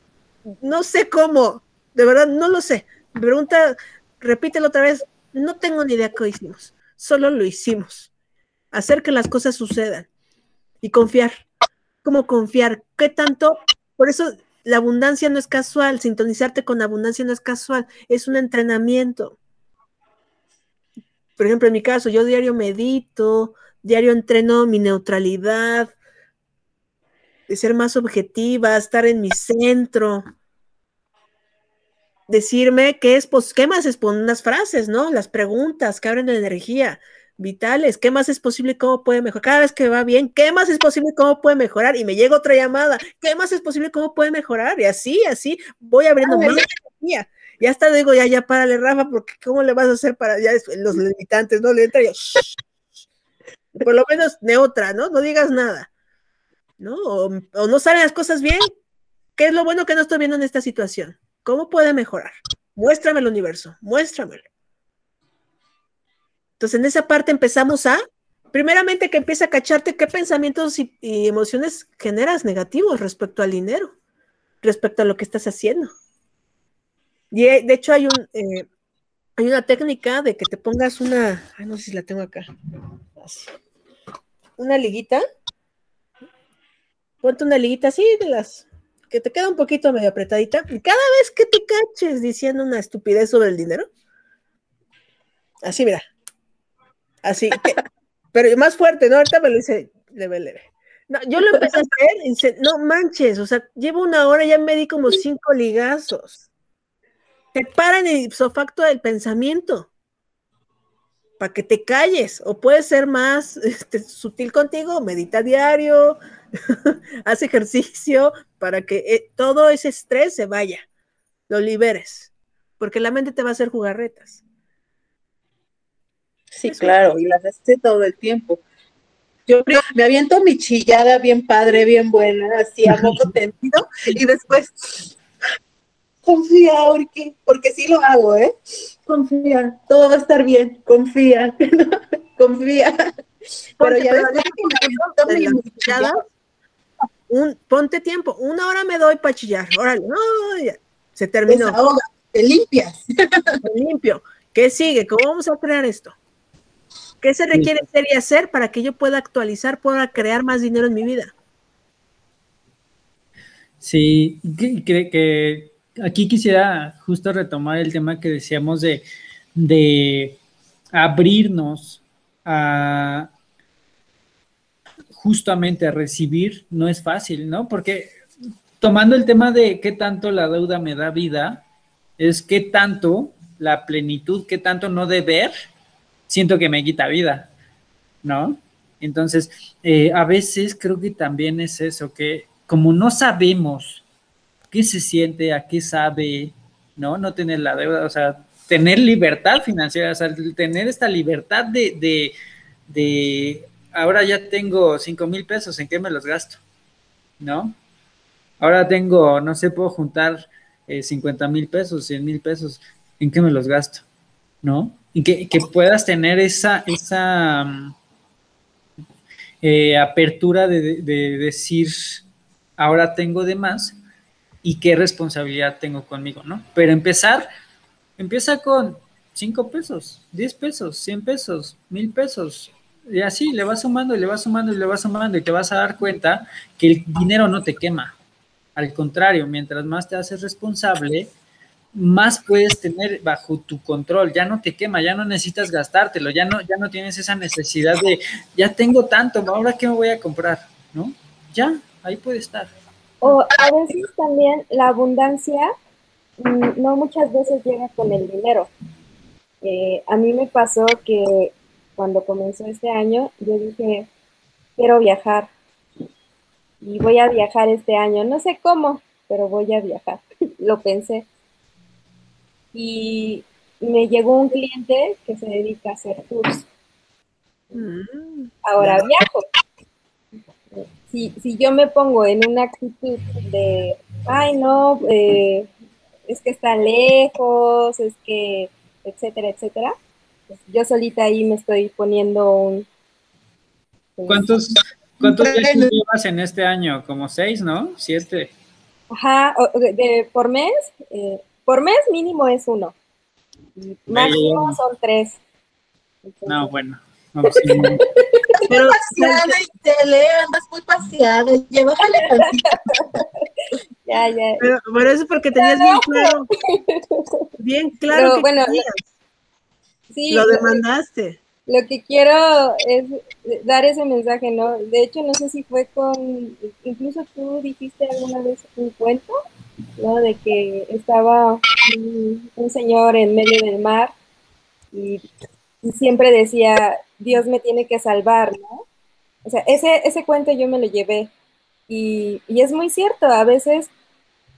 No sé cómo, de verdad no lo sé. Pregunta, repítelo otra vez, no tengo ni idea qué hicimos, solo lo hicimos. Hacer que las cosas sucedan y confiar. ¿Cómo confiar? ¿Qué tanto? Por eso la abundancia no es casual, sintonizarte con abundancia no es casual, es un entrenamiento. Por ejemplo, en mi caso, yo diario medito, diario entreno mi neutralidad, de ser más objetiva, estar en mi centro, decirme qué es, pues, qué más es poner unas frases, ¿no? Las preguntas que abren la energía vitales, qué más es posible y cómo puede mejorar. Cada vez que va bien, qué más es posible y cómo puede mejorar. Y me llega otra llamada, qué más es posible y cómo puede mejorar. Y así, así voy abriendo más energía. Y hasta digo, ya, ya, párale, Rafa, porque ¿cómo le vas a hacer para ya los limitantes, no le entra yo, por lo menos neutra, ¿no? No digas nada, ¿no? O, o no salen las cosas bien. ¿Qué es lo bueno que no estoy viendo en esta situación? ¿Cómo puede mejorar? Muéstrame el universo, muéstramelo. Entonces, en esa parte empezamos a, primeramente que empieza a cacharte qué pensamientos y, emociones generas negativos respecto al dinero, respecto a lo que estás haciendo. Y eh, de hecho hay un, eh, hay una técnica de que te pongas una, ay, no sé si la tengo acá, una liguita, ponte una liguita así de las que te queda un poquito medio apretadita, y cada vez que te caches diciendo una estupidez sobre el dinero, así mira, así, que- pero más fuerte, ¿no? Ahorita me lo hice leve, leve. No, yo lo empecé a hacer y dice, no manches, o sea, llevo una hora ya me di como cinco ligazos. Te paran el ipso facto del pensamiento para que te calles, o puedes ser más este, sutil contigo, medita diario, haz ejercicio para que eh, todo ese estrés se vaya, lo liberes, porque la mente te va a hacer jugarretas. Sí, claro, y las hace todo el tiempo. Yo me aviento mi chillada bien padre, bien buena, así a moco tendido, y después confía, porque, porque sí lo hago, ¿eh? Confía, todo va a estar bien, confía, confía. Pero ya pero después que me aviento de mi- chillada, un, ponte tiempo, una hora me doy para chillar, órale, no, ya, se terminó, desahoga, te limpias. limpio. ¿Qué sigue? ¿Cómo vamos a crear esto? ¿Qué se requiere ser y hacer para que yo pueda actualizar, pueda crear más dinero en mi vida? Sí, que, que aquí quisiera justo retomar el tema que decíamos de, de abrirnos a justamente a recibir no es fácil, ¿no? Porque tomando el tema de qué tanto la deuda me da vida, es qué tanto la plenitud, qué tanto no deber, siento que me quita vida, ¿no? Entonces, eh, a veces creo que también es eso, que como no sabemos qué se siente, a qué sabe, ¿no? No tener la deuda, o sea, tener libertad financiera, o sea, tener esta libertad de, de, ahora ya tengo 5 mil pesos, ¿en qué me los gasto? ¿No? Ahora tengo, no sé, puedo juntar 50 eh, mil pesos, 100 mil pesos, ¿en qué me los gasto? ¿No? Y que, puedas tener esa, esa mm, eh, apertura de, de decir, ahora tengo de más y qué responsabilidad tengo conmigo, ¿no? Pero empezar, empieza con 5 pesos, 10 pesos, 100 pesos, 1000 pesos, y así le vas sumando y le vas sumando y le vas sumando y te vas a dar cuenta que el dinero no te quema. Al contrario, mientras más te haces responsable, más puedes tener bajo tu control, ya no te quema, ya no necesitas gastártelo, ya no, ya no tienes esa necesidad de, ya tengo tanto, ahora qué me voy a comprar, ¿no? Ya, ahí puede estar. O a veces también la abundancia mm, no muchas veces llega con el dinero. Eh, a mí me pasó que cuando comenzó este año, yo dije, quiero viajar y voy a viajar este año. No sé cómo, pero voy a viajar. Lo pensé. Y me llegó un cliente que se dedica a hacer tours. Mm. Ahora viajo si, yo me pongo en una actitud de, ay, no, eh, es que está lejos, es que, etcétera, etcétera, pues yo solita ahí me estoy poniendo un... Pues, ¿Cuántos, cuántos llevas en este año? Como seis, ¿no? Siete. Ajá, de, por mes, eh, por mes mínimo es uno. Máximo son tres. no, bueno. Pues Pero paseada y tele, andas muy paseada, lleva Ya, ya. Pero, bueno, eso es porque tenías bien claro. Bien claro. que bueno, sí, lo demandaste. Lo que quiero es dar ese mensaje, ¿no? De hecho, no sé si fue con, incluso tú dijiste alguna vez un cuento, ¿no? De que estaba un, un señor en medio del mar y y siempre decía, Dios me tiene que salvar, ¿no? O sea, ese, ese cuento yo me lo llevé. Y, es muy cierto, a veces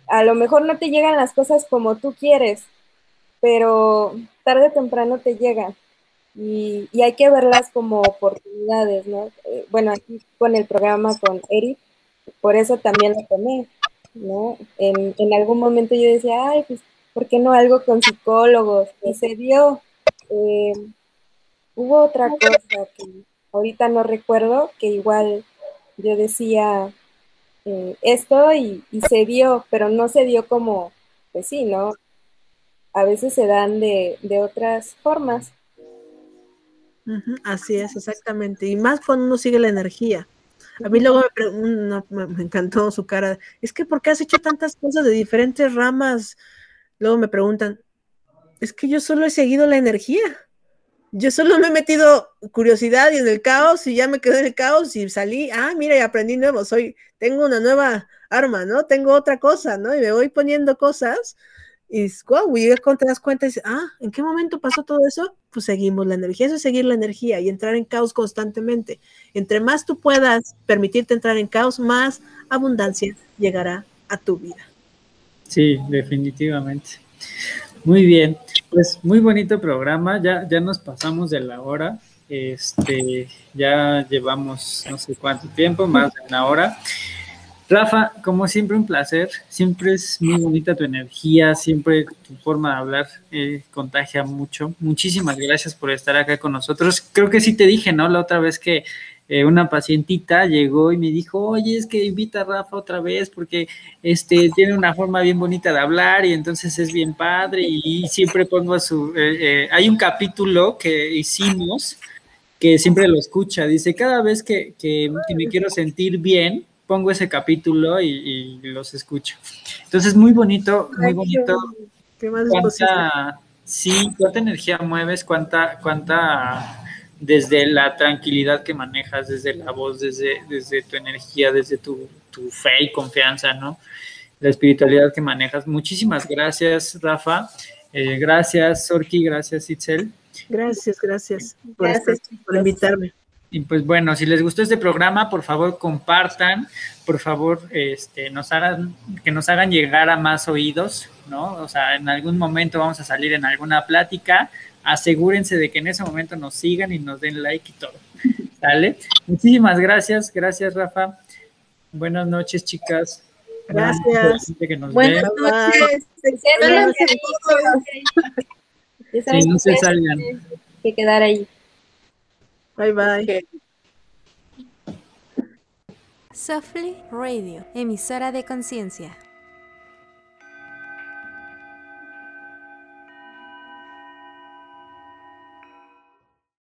a lo mejor no te llegan las cosas como tú quieres, pero tarde o temprano te llegan. Y, hay que verlas como oportunidades, ¿no? Eh, bueno, aquí con el programa con Eric, por eso también lo tomé, ¿no? En, en algún momento yo decía, ay, pues, ¿por qué no algo con psicólogos? Y se dio. Eh, Hubo otra cosa que ahorita no recuerdo, que igual yo decía eh, esto y, se dio, pero no se dio como, pues sí, ¿no? A veces se dan de, otras formas. así es, exactamente. Y más cuando uno sigue la energía. A mí luego me, me, encantó su cara. Es que, ¿por qué has hecho tantas cosas de diferentes ramas? Luego me preguntan, es que yo solo he seguido la energía. Yo solo me he metido curiosidad y en el caos y ya me quedé en el caos y salí, ah, mira, y aprendí nuevo, soy, tengo una nueva arma, ¿no? Tengo otra cosa, ¿no? Y me voy poniendo cosas y wow, y cuando te das cuenta y dices, ah, ¿en qué momento pasó todo eso? Pues seguimos la energía, eso es seguir la energía y entrar en caos constantemente. Entre más tú puedas permitirte entrar en caos, más abundancia llegará a tu vida. Sí, definitivamente. Muy bien, pues muy bonito programa, ya, ya nos pasamos de la hora, este, ya llevamos no sé cuánto tiempo, más de una hora. Rafa, como siempre un placer, siempre es muy bonita tu energía, siempre tu forma de hablar eh, contagia mucho. Muchísimas gracias por estar acá con nosotros. Creo que sí te dije, ¿no? La otra vez que eh, una pacientita llegó y me dijo, oye, es que invita a Rafa otra vez porque este, tiene una forma bien bonita de hablar y entonces es bien padre y, siempre pongo a su... Eh, eh, hay un capítulo que hicimos que siempre lo escucha. Dice, cada vez que, que, me quiero sentir bien, pongo ese capítulo y, los escucho. Entonces, muy bonito, muy bonito. ¿Qué más cuánta, sí, cuánta energía mueves, cuánta, cuánta, desde la tranquilidad que manejas, desde la voz, desde, desde tu energía, desde tu, tu fe y confianza, ¿no? La espiritualidad que manejas. Muchísimas gracias, Rafa. Eh, gracias, Sorki, gracias, Itzel. Gracias, gracias, por, por invitarme. Y pues bueno, si les gustó este programa, por favor compartan, por favor, este, nos hagan, que nos hagan llegar a más oídos, ¿no? O sea, en algún momento vamos a salir en alguna plática, asegúrense de que en ese momento nos sigan y nos den like y todo. ¿Sale? Muchísimas gracias, gracias Rafa. Buenas noches, chicas. Gracias. Buenas noches. Sí, no se salgan. Que quedar ahí. Bye bye. Softly Radio, emisora de conciencia.